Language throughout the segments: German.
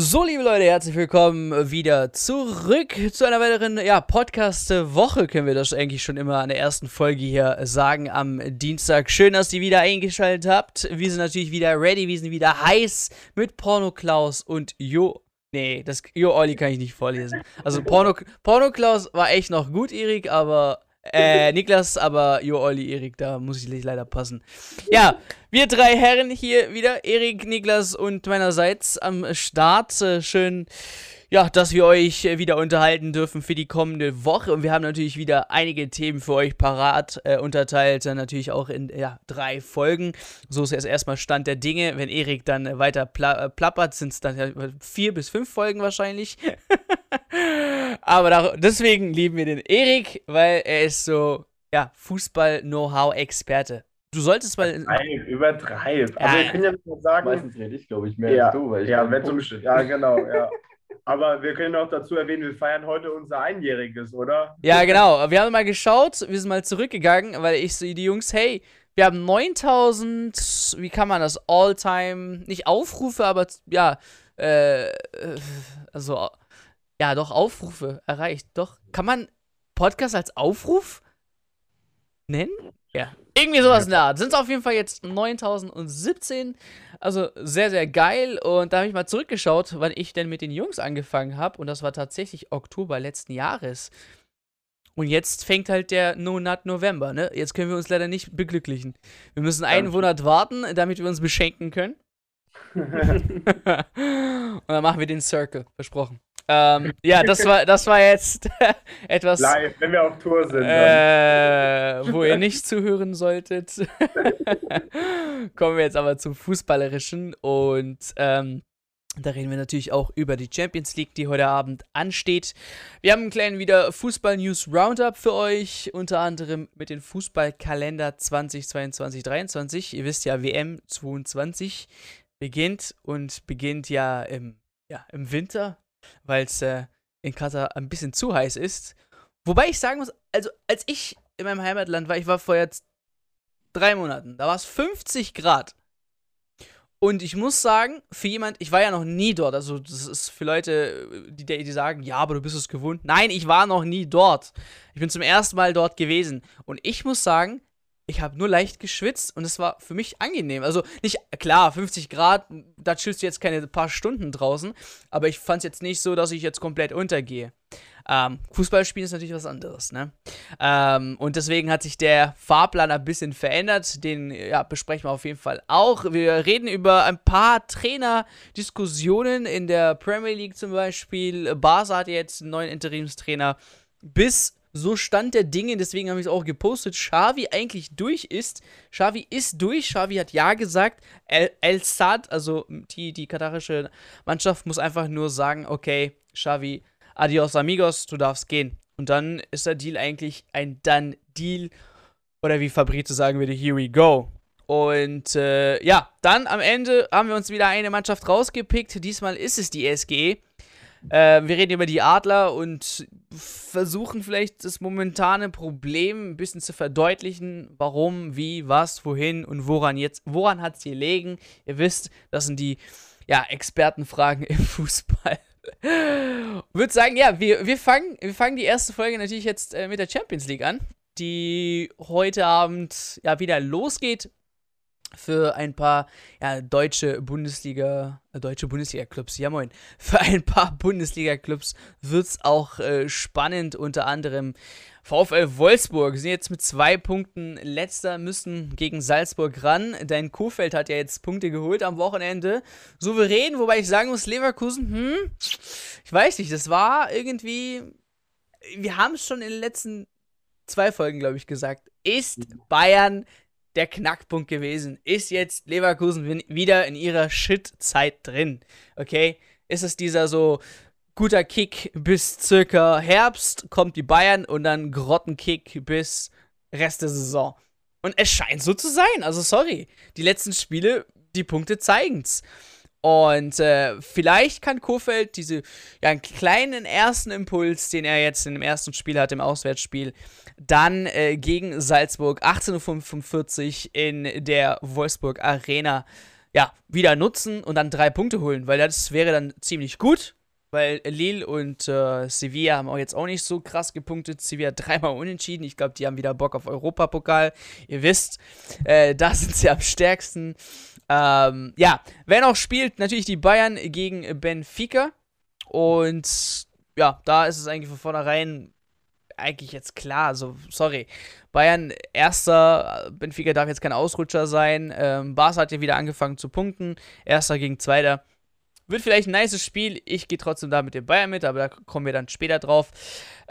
So, liebe Leute, herzlich willkommen wieder zurück zu einer weiteren ja, Podcast-Woche, können wir das eigentlich schon immer an der ersten Folge hier sagen am Dienstag. Schön, dass ihr wieder eingeschaltet habt. Wir sind natürlich wieder ready, wir sind wieder heiß mit Porno Klaus und Jo. Nee, das Jo Olli kann ich nicht vorlesen. Also Porno, Porno Klaus war echt noch gut, Erik, aber äh, Niklas, aber Jo, Olli, Erik, da muss ich leider passen. Ja, wir drei Herren hier wieder, Erik, Niklas und meinerseits am Start. Äh, schön, ja, dass wir euch wieder unterhalten dürfen für die kommende Woche. Und wir haben natürlich wieder einige Themen für euch parat, äh, unterteilt, dann natürlich auch in ja, drei Folgen. So ist jetzt erstmal Stand der Dinge. Wenn Erik dann weiter pla äh, plappert, sind es dann vier bis fünf Folgen wahrscheinlich. Aber da, deswegen lieben wir den Erik, weil er ist so, ja, Fußball-Know-how-Experte. Du solltest mal. Übertreib, übertreib. Aber ja, wir können ja noch sagen. Meistens rede ich, glaube ich, mehr ja, als du, weil ich ja, wenn zum, ja, genau, ja. Aber wir können auch dazu erwähnen, wir feiern heute unser Einjähriges, oder? Ja, genau. Wir haben mal geschaut, wir sind mal zurückgegangen, weil ich so die Jungs, hey, wir haben 9000, wie kann man das, All-Time, nicht Aufrufe, aber ja, äh, also ja, doch, Aufrufe erreicht. Doch. Kann man Podcast als Aufruf nennen? Ja. Irgendwie sowas in der Art. Sind es auf jeden Fall jetzt 9017. Also sehr, sehr geil. Und da habe ich mal zurückgeschaut, wann ich denn mit den Jungs angefangen habe. Und das war tatsächlich Oktober letzten Jahres. Und jetzt fängt halt der No Nut November, ne? Jetzt können wir uns leider nicht beglücklichen. Wir müssen einen Monat warten, damit wir uns beschenken können. Und dann machen wir den Circle, versprochen. Ähm, ja, das war, das war jetzt etwas. Live, wenn wir auf Tour sind. Äh, wo ihr nicht zuhören solltet. Kommen wir jetzt aber zum Fußballerischen und ähm, da reden wir natürlich auch über die Champions League, die heute Abend ansteht. Wir haben einen kleinen wieder Fußball-News Roundup für euch, unter anderem mit dem Fußballkalender 2022-23. Ihr wisst ja, WM 22 beginnt und beginnt ja im, ja, im Winter, weil es äh, in Katar ein bisschen zu heiß ist. Wobei ich sagen muss, also als ich in meinem Heimatland war, ich war vor jetzt drei Monaten, da war es 50 Grad. Und ich muss sagen, für jemand, ich war ja noch nie dort, also das ist für Leute, die, die sagen, ja, aber du bist es gewohnt. Nein, ich war noch nie dort. Ich bin zum ersten Mal dort gewesen. Und ich muss sagen, ich habe nur leicht geschwitzt und es war für mich angenehm. Also nicht, klar, 50 Grad, da chillst du jetzt keine paar Stunden draußen, aber ich fand es jetzt nicht so, dass ich jetzt komplett untergehe. Ähm, Fußballspielen ist natürlich was anderes, ne? Ähm, und deswegen hat sich der Fahrplan ein bisschen verändert. Den ja, besprechen wir auf jeden Fall auch. Wir reden über ein paar Trainerdiskussionen in der Premier League zum Beispiel. Barca hat jetzt einen neuen Interimstrainer. Bis so stand der Dinge, deswegen habe ich es auch gepostet, Xavi eigentlich durch ist. Xavi ist durch, Xavi hat Ja gesagt. El, El Sad, also die, die katarische Mannschaft, muss einfach nur sagen, okay, Xavi, adios amigos, du darfst gehen. Und dann ist der Deal eigentlich ein Done-Deal. Oder wie Fabrizio sagen würde, here we go. Und äh, ja, dann am Ende haben wir uns wieder eine Mannschaft rausgepickt. Diesmal ist es die SGE. Äh, wir reden über die Adler und versuchen vielleicht das momentane Problem ein bisschen zu verdeutlichen. Warum, wie, was, wohin und woran jetzt, woran hat es gelegen? Ihr wisst, das sind die ja, Expertenfragen im Fußball. Würde sagen, ja, wir, wir, fangen, wir fangen die erste Folge natürlich jetzt äh, mit der Champions League an, die heute Abend ja wieder losgeht für ein paar ja, deutsche Bundesliga, äh, deutsche Bundesliga-Clubs, ja moin, für ein paar Bundesliga-Clubs wird es auch äh, spannend, unter anderem VfL Wolfsburg sind jetzt mit zwei Punkten letzter, müssen gegen Salzburg ran. Dein Kofeld hat ja jetzt Punkte geholt am Wochenende. Souverän, wobei ich sagen muss, Leverkusen, hm, ich weiß nicht, das war irgendwie, wir haben es schon in den letzten zwei Folgen, glaube ich, gesagt, ist Bayern der Knackpunkt gewesen. Ist jetzt Leverkusen wieder in ihrer Shit-Zeit drin? Okay? Ist es dieser so guter Kick bis circa Herbst, kommt die Bayern und dann Grottenkick bis Rest der Saison. Und es scheint so zu sein. Also, sorry. Die letzten Spiele, die Punkte zeigen's. Und äh, vielleicht kann Kofeld diese ja, einen kleinen ersten Impuls, den er jetzt in dem ersten Spiel hat, im Auswärtsspiel, dann äh, gegen Salzburg 18.45 Uhr in der Wolfsburg Arena ja, wieder nutzen und dann drei Punkte holen, weil das wäre dann ziemlich gut. Weil Lille und äh, Sevilla haben auch jetzt auch nicht so krass gepunktet. Sevilla dreimal unentschieden. Ich glaube, die haben wieder Bock auf Europapokal. Ihr wisst, äh, da sind sie am stärksten. Ähm, ja, wer noch spielt, natürlich die Bayern gegen Benfica. Und ja, da ist es eigentlich von vornherein eigentlich jetzt klar. Also, sorry. Bayern erster, Benfica darf jetzt kein Ausrutscher sein. Ähm, Barca hat ja wieder angefangen zu punkten. Erster gegen Zweiter. Wird vielleicht ein nices Spiel. Ich gehe trotzdem da mit dem Bayern mit, aber da kommen wir dann später drauf.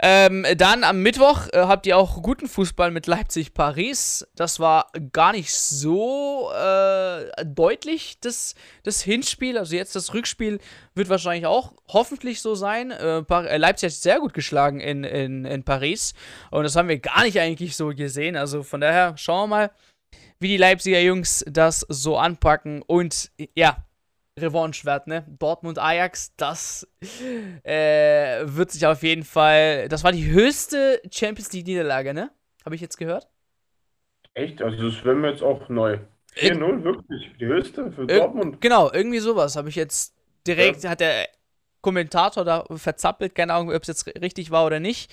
Ähm, dann am Mittwoch äh, habt ihr auch guten Fußball mit Leipzig-Paris. Das war gar nicht so äh, deutlich, das, das Hinspiel. Also jetzt das Rückspiel wird wahrscheinlich auch hoffentlich so sein. Äh, äh Leipzig hat sehr gut geschlagen in, in, in Paris. Und das haben wir gar nicht eigentlich so gesehen. Also von daher schauen wir mal, wie die Leipziger Jungs das so anpacken. Und ja, Revanche wert, ne? Dortmund Ajax, das äh, wird sich auf jeden Fall. Das war die höchste Champions League Niederlage, ne? Habe ich jetzt gehört? Echt? Also das wäre mir jetzt auch neu. 4-0, wirklich. Die höchste für Ir Dortmund. Genau, irgendwie sowas. Habe ich jetzt direkt, ja. hat der Kommentator da verzappelt, keine Ahnung, ob es jetzt richtig war oder nicht.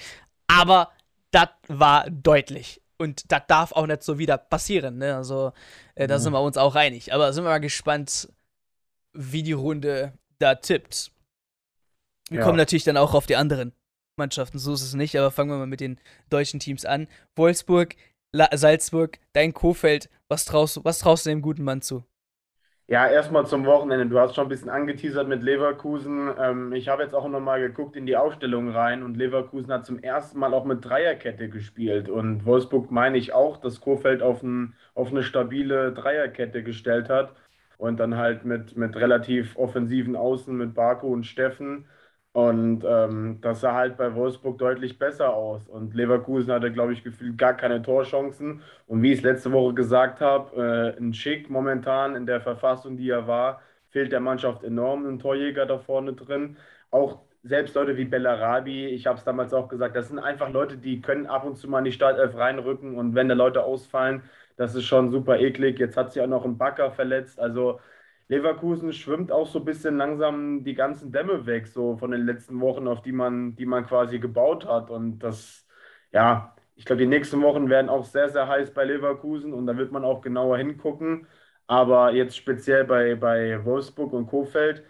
Aber das war deutlich. Und das darf auch nicht so wieder passieren, ne? Also, äh, da ja. sind wir uns auch einig. Aber sind wir mal gespannt, wie die Runde da tippt. Wir ja. kommen natürlich dann auch auf die anderen Mannschaften, so ist es nicht, aber fangen wir mal mit den deutschen Teams an. Wolfsburg, La Salzburg, dein Kofeld, was traust, was traust du dem guten Mann zu? Ja, erstmal zum Wochenende. Du hast schon ein bisschen angeteasert mit Leverkusen. Ähm, ich habe jetzt auch nochmal geguckt in die Aufstellung rein und Leverkusen hat zum ersten Mal auch mit Dreierkette gespielt. Und Wolfsburg meine ich auch, dass Kofeld auf, ein, auf eine stabile Dreierkette gestellt hat. Und dann halt mit, mit relativ offensiven Außen mit Barco und Steffen. Und ähm, das sah halt bei Wolfsburg deutlich besser aus. Und Leverkusen hatte, glaube ich, gefühlt gar keine Torchancen. Und wie ich es letzte Woche gesagt habe, äh, ein Schick momentan in der Verfassung, die er war, fehlt der Mannschaft enorm ein Torjäger da vorne drin. Auch selbst Leute wie Bellarabi, ich habe es damals auch gesagt, das sind einfach Leute, die können ab und zu mal in die Startelf reinrücken. Und wenn da Leute ausfallen, das ist schon super eklig. Jetzt hat sie auch noch einen Backer verletzt. Also Leverkusen schwimmt auch so ein bisschen langsam die ganzen Dämme weg, so von den letzten Wochen, auf die man, die man quasi gebaut hat. Und das, ja, ich glaube, die nächsten Wochen werden auch sehr, sehr heiß bei Leverkusen und da wird man auch genauer hingucken. Aber jetzt speziell bei, bei Wolfsburg und Kofeld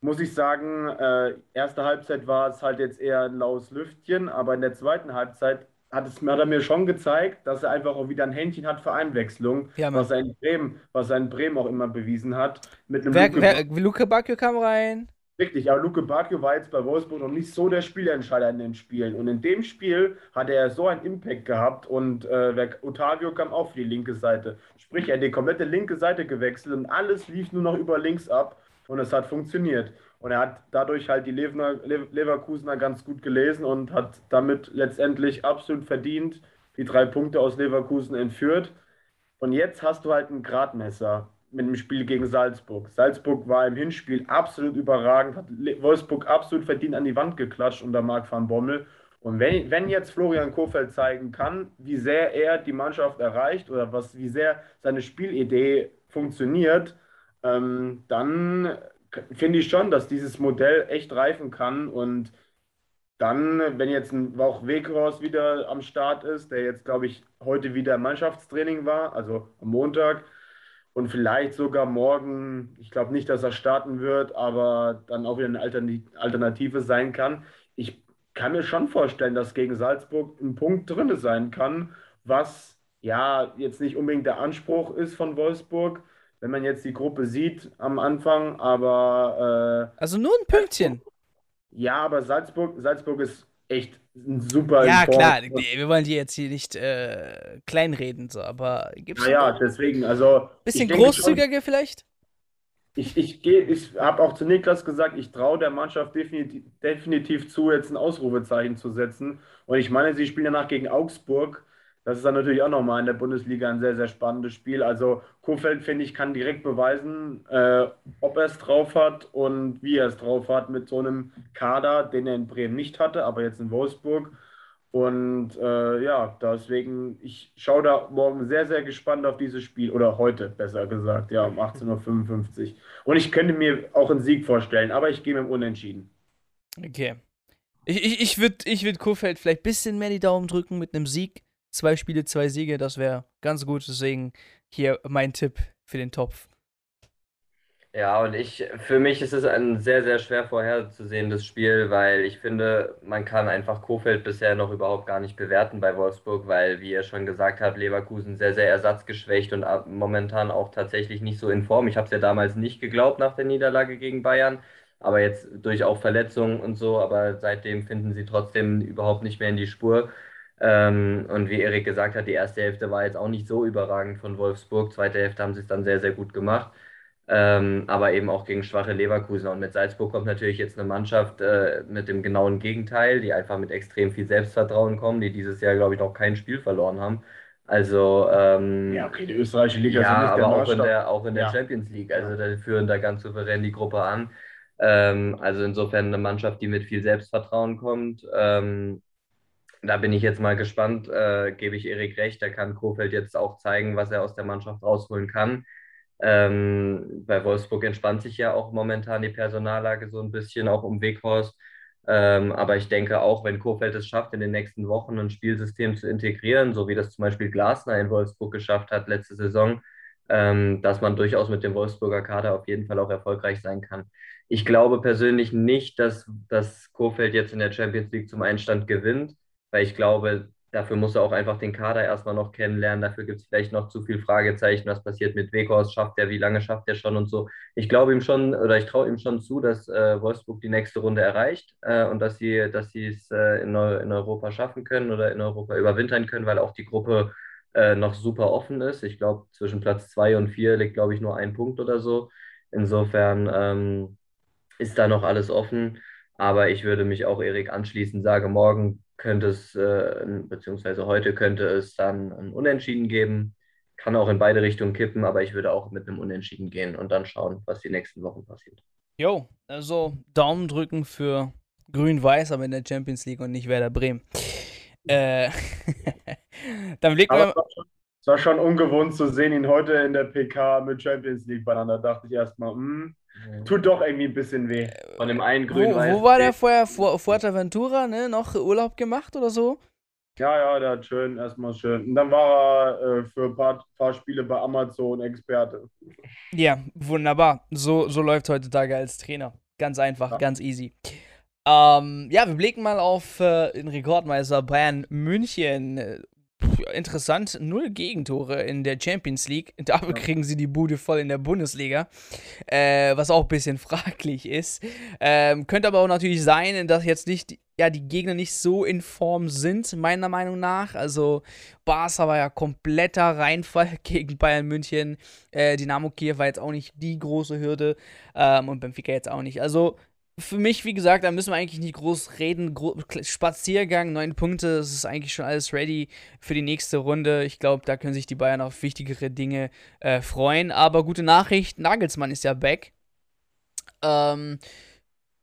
muss ich sagen, äh, erste Halbzeit war es halt jetzt eher ein laues Lüftchen, aber in der zweiten Halbzeit hat, es, hat er mir schon gezeigt, dass er einfach auch wieder ein Händchen hat für Einwechslung, ja, was, er in Bremen, was er in Bremen auch immer bewiesen hat. Mit einem wer, Luke, wer, Luke Bacchio kam rein. Richtig, aber Luke Bacchio war jetzt bei Wolfsburg noch nicht so der Spielentscheider in den Spielen. Und in dem Spiel hat er so einen Impact gehabt und äh, Otavio kam auch für die linke Seite. Sprich, er hat die komplette linke Seite gewechselt und alles lief nur noch über links ab und es hat funktioniert. Und er hat dadurch halt die Leverkusener ganz gut gelesen und hat damit letztendlich absolut verdient die drei Punkte aus Leverkusen entführt. Und jetzt hast du halt ein Gradmesser mit dem Spiel gegen Salzburg. Salzburg war im Hinspiel absolut überragend, hat Wolfsburg absolut verdient an die Wand geklatscht unter Marc van Bommel. Und wenn, wenn jetzt Florian Kofeld zeigen kann, wie sehr er die Mannschaft erreicht oder was, wie sehr seine Spielidee funktioniert, ähm, dann finde ich schon, dass dieses Modell echt reifen kann und dann, wenn jetzt ein auch Weghorst wieder am Start ist, der jetzt, glaube ich, heute wieder im Mannschaftstraining war, also am Montag und vielleicht sogar morgen, ich glaube nicht, dass er starten wird, aber dann auch wieder eine Alternative sein kann. Ich kann mir schon vorstellen, dass gegen Salzburg ein Punkt drin sein kann, was ja jetzt nicht unbedingt der Anspruch ist von Wolfsburg, wenn man jetzt die Gruppe sieht am Anfang, aber. Äh, also nur ein Pünktchen. Ja, aber Salzburg, Salzburg ist echt ein super. Ja, klar, wir wollen die jetzt hier nicht äh, kleinreden, so, aber gibt's. Naja, deswegen, also. Bisschen großzügiger vielleicht? Ich, ich, ich habe auch zu Niklas gesagt, ich traue der Mannschaft definitiv, definitiv zu, jetzt ein Ausrufezeichen zu setzen. Und ich meine, sie spielen danach gegen Augsburg. Das ist dann natürlich auch nochmal in der Bundesliga ein sehr, sehr spannendes Spiel. Also Kofeld, finde ich, kann direkt beweisen, äh, ob er es drauf hat und wie er es drauf hat mit so einem Kader, den er in Bremen nicht hatte, aber jetzt in Wolfsburg. Und äh, ja, deswegen, ich schaue da morgen sehr, sehr gespannt auf dieses Spiel, oder heute besser gesagt, ja, um 18.55 Uhr. Und ich könnte mir auch einen Sieg vorstellen, aber ich gehe mit dem Unentschieden. Okay. Ich, ich, ich würde ich würd Kurfeld vielleicht ein bisschen mehr die Daumen drücken mit einem Sieg. Zwei Spiele, zwei Siege, das wäre ganz gut. Deswegen hier mein Tipp für den Topf. Ja, und ich, für mich ist es ein sehr, sehr schwer vorherzusehendes Spiel, weil ich finde, man kann einfach Kofeld bisher noch überhaupt gar nicht bewerten bei Wolfsburg, weil, wie ihr schon gesagt habt, Leverkusen sehr, sehr ersatzgeschwächt und momentan auch tatsächlich nicht so in Form. Ich habe es ja damals nicht geglaubt nach der Niederlage gegen Bayern, aber jetzt durch auch Verletzungen und so, aber seitdem finden sie trotzdem überhaupt nicht mehr in die Spur. Ähm, und wie Erik gesagt hat, die erste Hälfte war jetzt auch nicht so überragend von Wolfsburg. Zweite Hälfte haben sie es dann sehr, sehr gut gemacht ähm, aber eben auch gegen schwache Leverkusen. Und mit Salzburg kommt natürlich jetzt eine Mannschaft äh, mit dem genauen Gegenteil, die einfach mit extrem viel Selbstvertrauen kommen, die dieses Jahr, glaube ich, noch kein Spiel verloren haben. Also, ähm, ja, okay, die österreichische Liga ja, ist aber auch in der, auch in der ja. Champions League. Also, da führen da ganz souverän die Gruppe an. Ähm, also, insofern eine Mannschaft, die mit viel Selbstvertrauen kommt. Ähm, da bin ich jetzt mal gespannt, äh, gebe ich Erik recht. Da kann Kofeld jetzt auch zeigen, was er aus der Mannschaft rausholen kann. Ähm, bei Wolfsburg entspannt sich ja auch momentan die Personallage so ein bisschen, auch um Weghorst. Ähm, aber ich denke auch, wenn Kofeld es schafft, in den nächsten Wochen ein Spielsystem zu integrieren, so wie das zum Beispiel Glasner in Wolfsburg geschafft hat letzte Saison, ähm, dass man durchaus mit dem Wolfsburger Kader auf jeden Fall auch erfolgreich sein kann. Ich glaube persönlich nicht, dass, dass Kofeld jetzt in der Champions League zum Einstand gewinnt, weil ich glaube, Dafür muss er auch einfach den Kader erstmal noch kennenlernen. Dafür gibt es vielleicht noch zu viel Fragezeichen. Was passiert mit Weghorst? Schafft er? Wie lange schafft er schon und so? Ich glaube ihm schon oder ich traue ihm schon zu, dass äh, Wolfsburg die nächste Runde erreicht äh, und dass sie, dass es äh, in, in, Europa schaffen können oder in Europa überwintern können, weil auch die Gruppe äh, noch super offen ist. Ich glaube, zwischen Platz zwei und vier liegt, glaube ich, nur ein Punkt oder so. Insofern ähm, ist da noch alles offen. Aber ich würde mich auch Erik anschließen, sage, morgen könnte es, äh, beziehungsweise heute könnte es dann ein Unentschieden geben. Kann auch in beide Richtungen kippen, aber ich würde auch mit einem Unentschieden gehen und dann schauen, was die nächsten Wochen passiert. Jo, also Daumen drücken für Grün-Weiß, aber in der Champions League und nicht Werder Bremen. Äh, dann blicken wir. Es war schon ungewohnt zu sehen, ihn heute in der PK mit Champions League beieinander. Da dachte ich erstmal, hm, Tut doch irgendwie ein bisschen weh. Von dem einen grün Wo, wo war der vorher? Fu Fuerteventura, ne? Noch Urlaub gemacht oder so? Ja, ja, der hat schön, erstmal schön. Und dann war er äh, für ein paar, paar Spiele bei Amazon Experte. Ja, wunderbar. So, so läuft heutzutage als Trainer. Ganz einfach, ja. ganz easy. Ähm, ja, wir blicken mal auf äh, den Rekordmeister Bayern München interessant, null Gegentore in der Champions League. Dafür ja. kriegen sie die Bude voll in der Bundesliga, äh, was auch ein bisschen fraglich ist. Ähm, könnte aber auch natürlich sein, dass jetzt nicht, ja, die Gegner nicht so in Form sind, meiner Meinung nach. Also Barca war ja kompletter Reinfall gegen Bayern München. Äh, Dynamo Kiew war jetzt auch nicht die große Hürde ähm, und Benfica jetzt auch nicht. Also für mich, wie gesagt, da müssen wir eigentlich nicht groß reden. Gro Spaziergang, neun Punkte, das ist eigentlich schon alles ready für die nächste Runde. Ich glaube, da können sich die Bayern auf wichtigere Dinge äh, freuen. Aber gute Nachricht, Nagelsmann ist ja back. Ähm,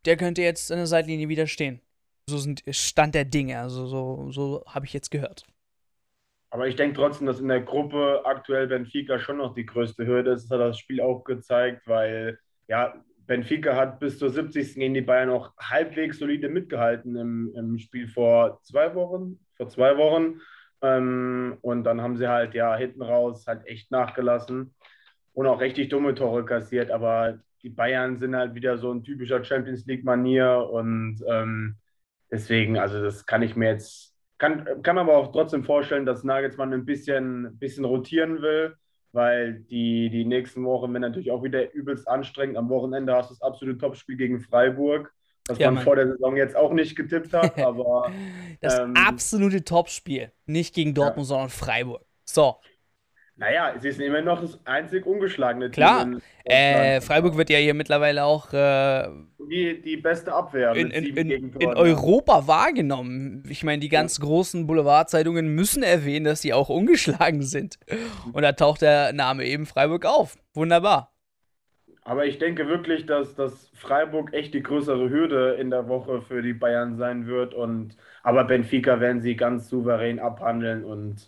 der könnte jetzt an der Seitlinie wieder stehen. So sind Stand der Dinge, also so, so habe ich jetzt gehört. Aber ich denke trotzdem, dass in der Gruppe aktuell Benfica schon noch die größte Hürde ist. Das hat das Spiel auch gezeigt, weil ja, Benfica hat bis zur 70. gegen die Bayern auch halbwegs solide mitgehalten im, im Spiel vor zwei Wochen. Vor zwei Wochen. Ähm, und dann haben sie halt ja hinten raus halt echt nachgelassen und auch richtig dumme Tore kassiert. Aber die Bayern sind halt wieder so ein typischer Champions League-Manier und ähm, deswegen, also das kann ich mir jetzt, kann, kann man aber auch trotzdem vorstellen, dass Nagelsmann ein bisschen, bisschen rotieren will weil die, die nächsten Wochen werden natürlich auch wieder übelst anstrengend. Am Wochenende hast du das absolute Topspiel gegen Freiburg, was ja, man Mann. vor der Saison jetzt auch nicht getippt hat. Aber, das ähm, absolute Topspiel. Nicht gegen Dortmund, ja. sondern Freiburg. So. Naja, sie sind immer noch das einzig ungeschlagene. Team. Klar, äh, Freiburg wird ja hier mittlerweile auch äh, die, die beste Abwehr in, in, in, in Europa wahrgenommen. Ich meine, die ganz ja. großen Boulevardzeitungen müssen erwähnen, dass sie auch ungeschlagen sind. Und da taucht der Name eben Freiburg auf. Wunderbar. Aber ich denke wirklich, dass, dass Freiburg echt die größere Hürde in der Woche für die Bayern sein wird. Und, aber Benfica werden sie ganz souverän abhandeln und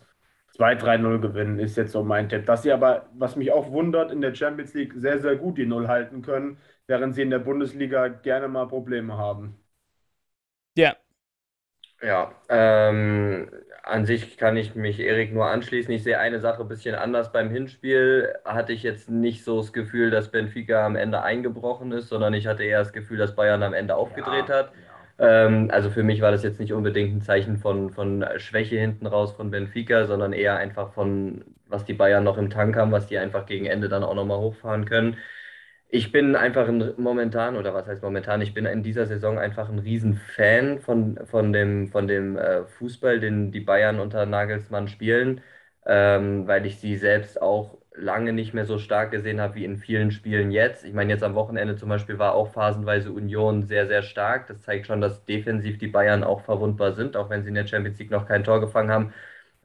2-3-0 gewinnen, ist jetzt so mein Tipp. Dass sie aber, was mich auch wundert, in der Champions League sehr, sehr gut die Null halten können, während sie in der Bundesliga gerne mal Probleme haben. Ja. Ja, ähm, an sich kann ich mich Erik nur anschließen. Ich sehe eine Sache ein bisschen anders. Beim Hinspiel hatte ich jetzt nicht so das Gefühl, dass Benfica am Ende eingebrochen ist, sondern ich hatte eher das Gefühl, dass Bayern am Ende aufgedreht ja, hat. Ähm, also für mich war das jetzt nicht unbedingt ein Zeichen von, von Schwäche hinten raus von Benfica, sondern eher einfach von, was die Bayern noch im Tank haben, was die einfach gegen Ende dann auch nochmal hochfahren können. Ich bin einfach ein, momentan, oder was heißt momentan, ich bin in dieser Saison einfach ein Riesenfan von, von dem, von dem äh, Fußball, den die Bayern unter Nagelsmann spielen, ähm, weil ich sie selbst auch lange nicht mehr so stark gesehen habe wie in vielen Spielen jetzt. Ich meine, jetzt am Wochenende zum Beispiel war auch phasenweise Union sehr, sehr stark. Das zeigt schon, dass defensiv die Bayern auch verwundbar sind, auch wenn sie in der Champions League noch kein Tor gefangen haben.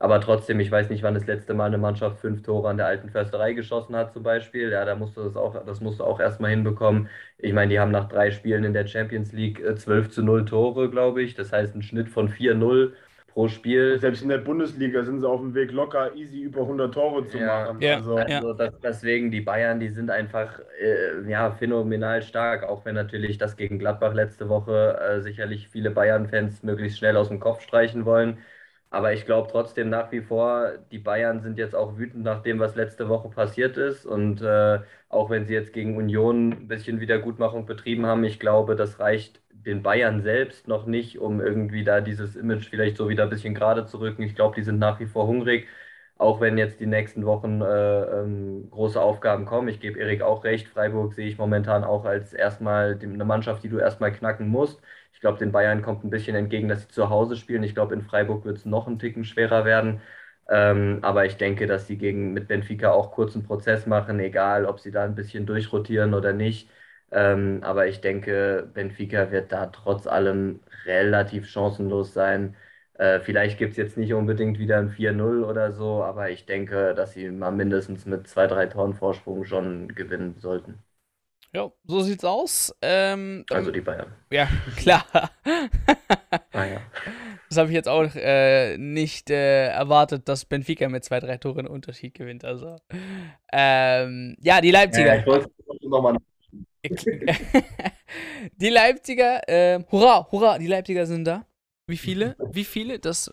Aber trotzdem, ich weiß nicht, wann das letzte Mal eine Mannschaft fünf Tore an der alten Försterei geschossen hat, zum Beispiel. Ja, da musst du das auch, das musst du auch erstmal hinbekommen. Ich meine, die haben nach drei Spielen in der Champions League 12 äh, zu 0 Tore, glaube ich. Das heißt, ein Schnitt von 4-0 pro Spiel. Selbst in der Bundesliga sind sie auf dem Weg locker easy über 100 Tore zu ja, machen. Ja, also, also das, deswegen die Bayern, die sind einfach äh, ja, phänomenal stark, auch wenn natürlich das gegen Gladbach letzte Woche äh, sicherlich viele Bayern-Fans möglichst schnell aus dem Kopf streichen wollen. Aber ich glaube trotzdem nach wie vor, die Bayern sind jetzt auch wütend nach dem, was letzte Woche passiert ist. Und äh, auch wenn sie jetzt gegen Union ein bisschen Wiedergutmachung betrieben haben, ich glaube, das reicht den Bayern selbst noch nicht, um irgendwie da dieses Image vielleicht so wieder ein bisschen gerade zu rücken. Ich glaube, die sind nach wie vor hungrig, auch wenn jetzt die nächsten Wochen äh, ähm, große Aufgaben kommen. Ich gebe Erik auch recht, Freiburg sehe ich momentan auch als erstmal eine Mannschaft, die du erstmal knacken musst. Ich glaube, den Bayern kommt ein bisschen entgegen, dass sie zu Hause spielen. Ich glaube, in Freiburg wird es noch ein Ticken schwerer werden. Ähm, aber ich denke, dass sie gegen, mit Benfica auch kurzen Prozess machen, egal ob sie da ein bisschen durchrotieren oder nicht. Ähm, aber ich denke, Benfica wird da trotz allem relativ chancenlos sein. Äh, vielleicht gibt es jetzt nicht unbedingt wieder ein 4-0 oder so, aber ich denke, dass sie mal mindestens mit zwei, drei Toren Vorsprung schon gewinnen sollten. Ja, so sieht's aus. Ähm, also die Bayern. Ja, klar. ah, ja. Das habe ich jetzt auch äh, nicht äh, erwartet, dass Benfica mit zwei, drei Toren Unterschied gewinnt. Also, ähm, ja, die Leipziger. Ja, ich wollte nochmal. die Leipziger, äh, hurra, hurra, die Leipziger sind da. Wie viele? Wie viele? Das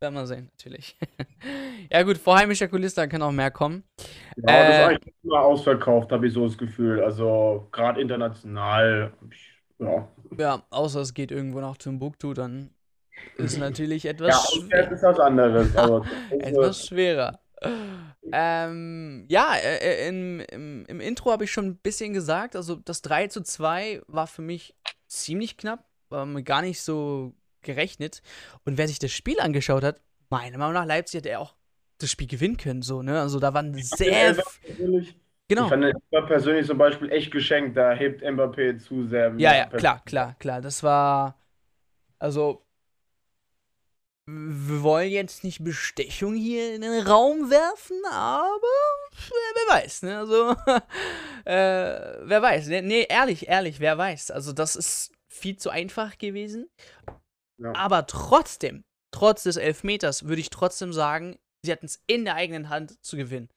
werden wir sehen, natürlich. ja, gut, vor heimischer Kulisse kann auch mehr kommen. Ja, äh, das ist eigentlich immer ausverkauft, habe ich so das Gefühl. Also, gerade international. Ja. ja, außer es geht irgendwo nach Timbuktu, dann ist natürlich etwas ja, schwer. ist was anderes. Aber etwas schwerer. Ähm, ja, äh, äh, im, im, im Intro habe ich schon ein bisschen gesagt, also das 3 zu 2 war für mich ziemlich knapp, war mir gar nicht so gerechnet. Und wer sich das Spiel angeschaut hat, meiner Meinung nach Leipzig hätte er auch das Spiel gewinnen können, so, ne? Also da waren sehr. Genau. Ich fand das persönlich zum Beispiel echt geschenkt, da hebt Mbappé zu sehr. Ja, ja, klar, klar, klar. Das war. Also. Wir wollen jetzt nicht Bestechung hier in den Raum werfen, aber wer weiß, ne? Also, äh, wer weiß. Ne, nee, ehrlich, ehrlich, wer weiß. Also, das ist viel zu einfach gewesen. Aber trotzdem, trotz des Elfmeters, würde ich trotzdem sagen, sie hatten es in der eigenen Hand zu gewinnen.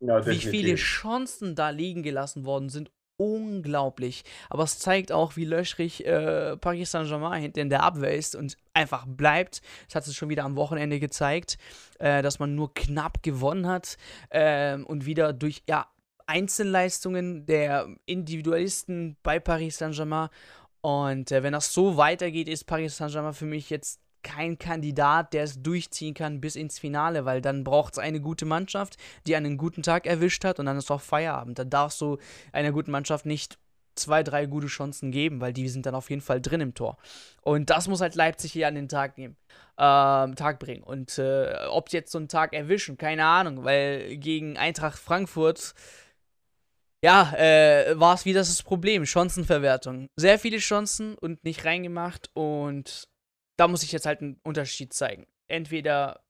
Ja, wie viele Chancen da liegen gelassen worden sind, unglaublich. Aber es zeigt auch, wie löchrig äh, Paris Saint-Germain hinter in der Abwehr ist und einfach bleibt. Das hat es schon wieder am Wochenende gezeigt, äh, dass man nur knapp gewonnen hat äh, und wieder durch ja, Einzelleistungen der Individualisten bei Paris Saint-Germain und äh, wenn das so weitergeht, ist Paris Saint-Germain für mich jetzt kein Kandidat, der es durchziehen kann bis ins Finale, weil dann braucht es eine gute Mannschaft, die einen guten Tag erwischt hat und dann ist auch Feierabend. Da darfst du einer guten Mannschaft nicht zwei, drei gute Chancen geben, weil die sind dann auf jeden Fall drin im Tor. Und das muss halt Leipzig hier an den Tag nehmen, äh, Tag bringen. Und äh, ob sie jetzt so einen Tag erwischen, keine Ahnung, weil gegen Eintracht Frankfurt ja, äh, war es wieder das Problem. Chancenverwertung. Sehr viele Chancen und nicht reingemacht. Und da muss ich jetzt halt einen Unterschied zeigen. Entweder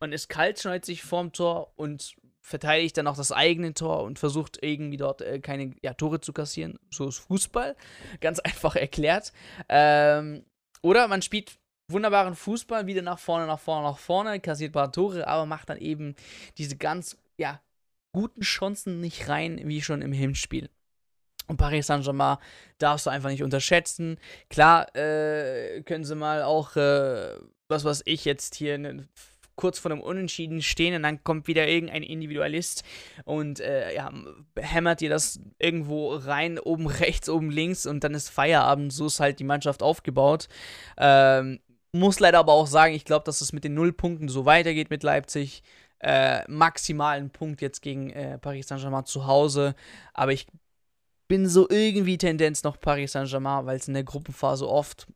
man ist kalt, schneidet sich vorm Tor und verteidigt dann auch das eigene Tor und versucht irgendwie dort äh, keine ja, Tore zu kassieren. So ist Fußball. Ganz einfach erklärt. Ähm, oder man spielt wunderbaren Fußball, wieder nach vorne, nach vorne, nach vorne, kassiert ein paar Tore, aber macht dann eben diese ganz, ja, guten Chancen nicht rein, wie schon im Hinspiel. Und Paris Saint-Germain darfst du einfach nicht unterschätzen. Klar, äh, können sie mal auch, äh, was weiß ich, jetzt hier ne, kurz vor dem Unentschieden stehen und dann kommt wieder irgendein Individualist und äh, ja, hämmert dir das irgendwo rein, oben rechts, oben links und dann ist Feierabend. So ist halt die Mannschaft aufgebaut. Ähm, muss leider aber auch sagen, ich glaube, dass es mit den Nullpunkten so weitergeht mit Leipzig. Äh, maximalen Punkt jetzt gegen äh, Paris Saint-Germain zu Hause. Aber ich bin so irgendwie Tendenz noch Paris Saint-Germain, weil es in der Gruppenphase oft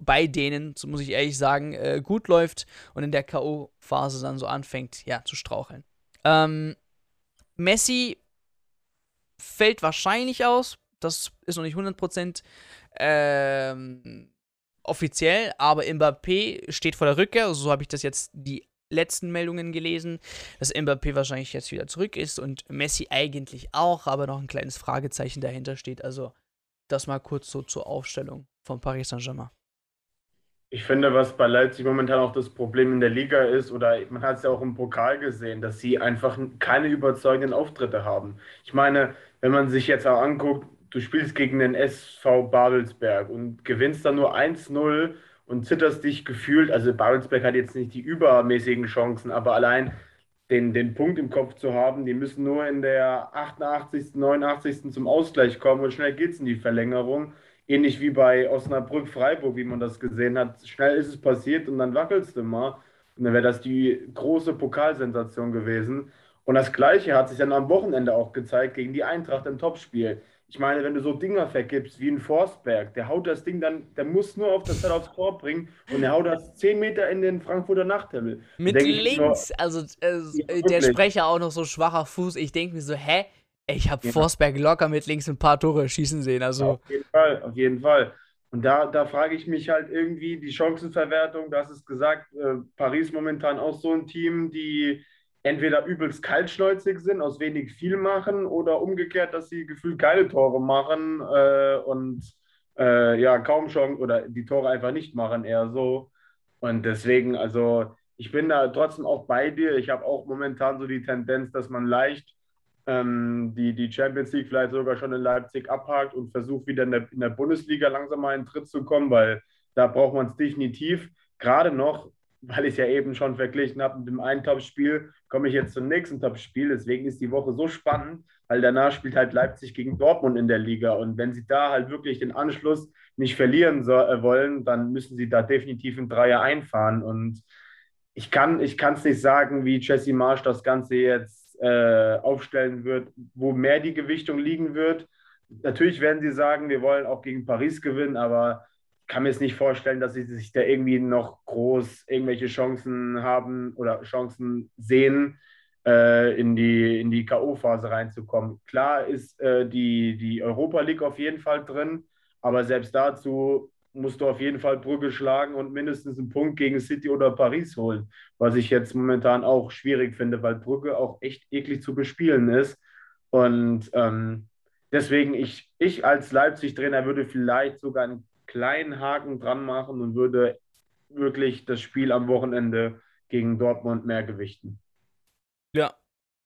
bei denen, so muss ich ehrlich sagen, äh, gut läuft und in der K.O.-Phase dann so anfängt, ja, zu straucheln. Ähm, Messi fällt wahrscheinlich aus. Das ist noch nicht 100% ähm, offiziell, aber Mbappé steht vor der Rückkehr. so habe ich das jetzt die letzten Meldungen gelesen, dass Mbappé wahrscheinlich jetzt wieder zurück ist und Messi eigentlich auch, aber noch ein kleines Fragezeichen dahinter steht. Also das mal kurz so zur Aufstellung von Paris Saint-Germain. Ich finde, was bei Leipzig momentan auch das Problem in der Liga ist, oder man hat es ja auch im Pokal gesehen, dass sie einfach keine überzeugenden Auftritte haben. Ich meine, wenn man sich jetzt auch anguckt, du spielst gegen den SV Babelsberg und gewinnst dann nur 1-0 und zitterst dich gefühlt. Also Babelsberg hat jetzt nicht die übermäßigen Chancen, aber allein den, den Punkt im Kopf zu haben, die müssen nur in der 88., 89. zum Ausgleich kommen und schnell geht es in die Verlängerung ähnlich wie bei Osnabrück Freiburg, wie man das gesehen hat. Schnell ist es passiert und dann wackelst du mal. Und dann wäre das die große Pokalsensation gewesen. Und das Gleiche hat sich dann am Wochenende auch gezeigt gegen die Eintracht im Topspiel. Ich meine, wenn du so Dinger vergibst wie ein Forsberg, der haut das Ding dann, der muss nur auf das Feld aufs Tor bringen und der haut das 10 Meter in den Frankfurter Nachthimmel. Mit links, nur, also äh, der Sprecher auch noch so schwacher Fuß. Ich denke mir so, hä? Ich habe ja. Forsberg locker mit links ein paar Tore schießen sehen. Also. Auf jeden Fall, auf jeden Fall. Und da, da frage ich mich halt irgendwie, die Chancenverwertung, du hast es gesagt, äh, Paris momentan auch so ein Team, die entweder übelst kaltschneuzig sind, aus wenig viel machen oder umgekehrt, dass sie gefühlt geile Tore machen äh, und äh, ja, kaum Chancen oder die Tore einfach nicht machen, eher so. Und deswegen, also ich bin da trotzdem auch bei dir. Ich habe auch momentan so die Tendenz, dass man leicht ähm, die, die Champions League vielleicht sogar schon in Leipzig abhakt und versucht wieder in der, in der Bundesliga langsam mal in den Tritt zu kommen, weil da braucht man es definitiv. Gerade noch, weil ich es ja eben schon verglichen habe mit dem einen Top-Spiel, komme ich jetzt zum nächsten Top-Spiel. Deswegen ist die Woche so spannend, weil danach spielt halt Leipzig gegen Dortmund in der Liga. Und wenn sie da halt wirklich den Anschluss nicht verlieren so, äh, wollen, dann müssen sie da definitiv ein Dreier einfahren. Und ich kann es nicht sagen, wie Jesse Marsch das Ganze jetzt äh, aufstellen wird, wo mehr die Gewichtung liegen wird. Natürlich werden sie sagen, wir wollen auch gegen Paris gewinnen, aber kann mir jetzt nicht vorstellen, dass sie sich da irgendwie noch groß irgendwelche Chancen haben oder Chancen sehen, äh, in die, in die K.O.-Phase reinzukommen. Klar ist äh, die, die Europa League auf jeden Fall drin, aber selbst dazu musst du auf jeden Fall Brücke schlagen und mindestens einen Punkt gegen City oder Paris holen, was ich jetzt momentan auch schwierig finde, weil Brücke auch echt eklig zu bespielen ist. Und ähm, deswegen, ich, ich als Leipzig-Trainer würde vielleicht sogar einen kleinen Haken dran machen und würde wirklich das Spiel am Wochenende gegen Dortmund mehr gewichten. Ja,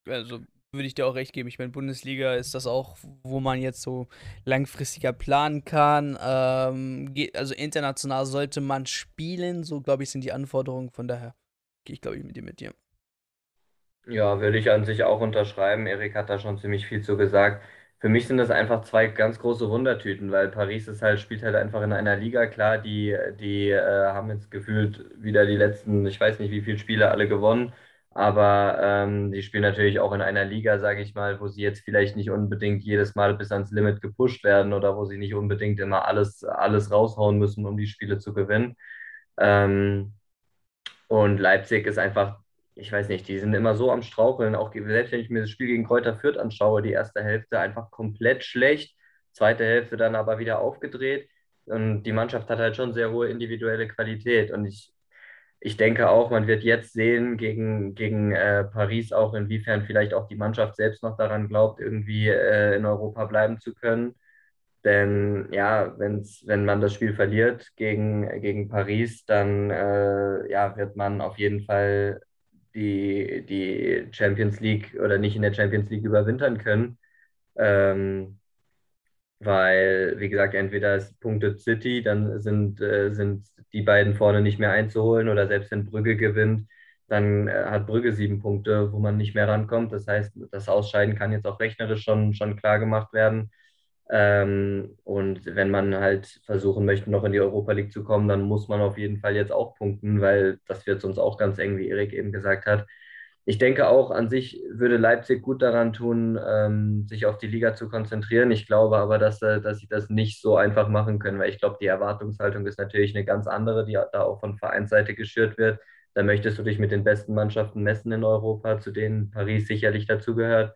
also würde ich dir auch recht geben. Ich meine, Bundesliga ist das auch, wo man jetzt so langfristiger planen kann. Ähm, also international sollte man spielen, so glaube ich, sind die Anforderungen. Von daher gehe ich, glaube ich, mit dir mit dir. Ja, würde ich an sich auch unterschreiben. Erik hat da schon ziemlich viel zu gesagt. Für mich sind das einfach zwei ganz große Wundertüten, weil Paris ist halt, spielt halt einfach in einer Liga, klar, die, die äh, haben jetzt gefühlt wieder die letzten, ich weiß nicht, wie viele Spiele alle gewonnen. Aber ähm, die spielen natürlich auch in einer Liga, sage ich mal, wo sie jetzt vielleicht nicht unbedingt jedes Mal bis ans Limit gepusht werden oder wo sie nicht unbedingt immer alles, alles raushauen müssen, um die Spiele zu gewinnen. Ähm, und Leipzig ist einfach, ich weiß nicht, die sind immer so am Straucheln. Auch selbst wenn ich mir das Spiel gegen Kräuter Fürth anschaue, die erste Hälfte einfach komplett schlecht, zweite Hälfte dann aber wieder aufgedreht. Und die Mannschaft hat halt schon sehr hohe individuelle Qualität. Und ich ich denke auch, man wird jetzt sehen gegen, gegen äh, Paris auch, inwiefern vielleicht auch die Mannschaft selbst noch daran glaubt, irgendwie äh, in Europa bleiben zu können. Denn ja, wenn's, wenn man das Spiel verliert gegen, gegen Paris, dann äh, ja, wird man auf jeden Fall die, die Champions League oder nicht in der Champions League überwintern können. Ähm, weil, wie gesagt, entweder es punktet City, dann sind, äh, sind die beiden vorne nicht mehr einzuholen oder selbst wenn Brügge gewinnt, dann äh, hat Brügge sieben Punkte, wo man nicht mehr rankommt. Das heißt, das Ausscheiden kann jetzt auch rechnerisch schon, schon klar gemacht werden. Ähm, und wenn man halt versuchen möchte, noch in die Europa League zu kommen, dann muss man auf jeden Fall jetzt auch punkten, weil das wird sonst auch ganz eng, wie Erik eben gesagt hat. Ich denke auch, an sich würde Leipzig gut daran tun, ähm, sich auf die Liga zu konzentrieren. Ich glaube aber, dass, äh, dass sie das nicht so einfach machen können, weil ich glaube, die Erwartungshaltung ist natürlich eine ganz andere, die da auch von Vereinsseite geschürt wird. Da möchtest du dich mit den besten Mannschaften messen in Europa, zu denen Paris sicherlich dazugehört.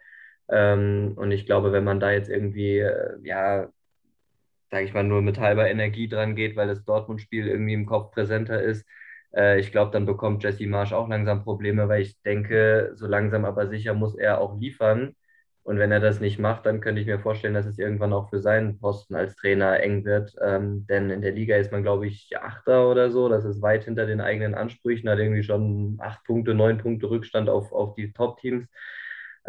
Ähm, und ich glaube, wenn man da jetzt irgendwie, äh, ja, sage ich mal, nur mit halber Energie dran geht, weil das Dortmund-Spiel irgendwie im Kopf präsenter ist, äh, ich glaube, dann bekommt Jesse Marsch auch langsam Probleme, weil ich denke, so langsam aber sicher muss er auch liefern. Und wenn er das nicht macht, dann könnte ich mir vorstellen, dass es irgendwann auch für seinen Posten als Trainer eng wird. Ähm, denn in der Liga ist man, glaube ich, Achter oder so. Das ist weit hinter den eigenen Ansprüchen, hat irgendwie schon acht Punkte, neun Punkte Rückstand auf, auf die Top-Teams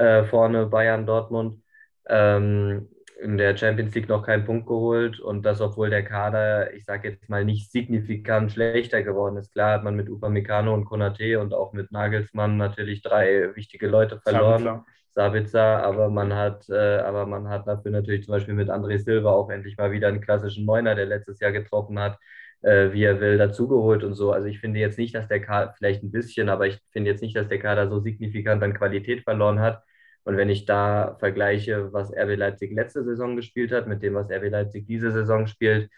äh, vorne, Bayern, Dortmund. Ähm, in der Champions League noch keinen Punkt geholt und das, obwohl der Kader, ich sage jetzt mal, nicht signifikant schlechter geworden ist. Klar hat man mit Upamecano und Konate und auch mit Nagelsmann natürlich drei wichtige Leute verloren. Sabitzer, Sabitzer aber man hat, äh, aber man hat dafür natürlich zum Beispiel mit André Silva auch endlich mal wieder einen klassischen Neuner, der letztes Jahr getroffen hat, äh, wie er will, dazugeholt und so. Also ich finde jetzt nicht, dass der Kader, vielleicht ein bisschen, aber ich finde jetzt nicht, dass der Kader so signifikant an Qualität verloren hat. Und wenn ich da vergleiche, was RB Leipzig letzte Saison gespielt hat, mit dem, was RB Leipzig diese Saison spielt,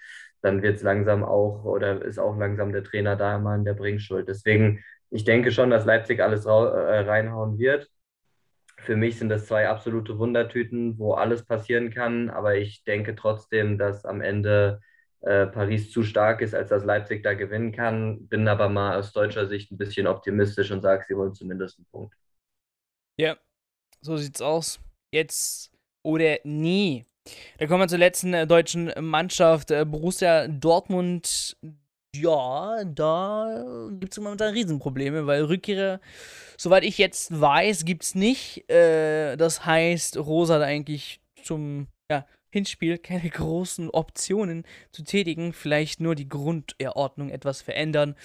dann wird es langsam auch oder ist auch langsam der Trainer da immer in der Bringschuld. Deswegen, ich denke schon, dass Leipzig alles äh, reinhauen wird. Für mich sind das zwei absolute Wundertüten, wo alles passieren kann. Aber ich denke trotzdem, dass am Ende äh, Paris zu stark ist, als dass Leipzig da gewinnen kann. Bin aber mal aus deutscher Sicht ein bisschen optimistisch und sage, sie wollen zumindest einen Punkt. Ja, so sieht's aus. Jetzt oder nie. Da kommen wir zur letzten äh, deutschen Mannschaft. Äh, Borussia Dortmund. Ja, da gibt es momentan Riesenprobleme, weil Rückkehrer, soweit ich jetzt weiß, gibt es nicht. Äh, das heißt, Rosa hat eigentlich zum ja, Hinspiel keine großen Optionen zu tätigen. Vielleicht nur die Grundordnung etwas verändern.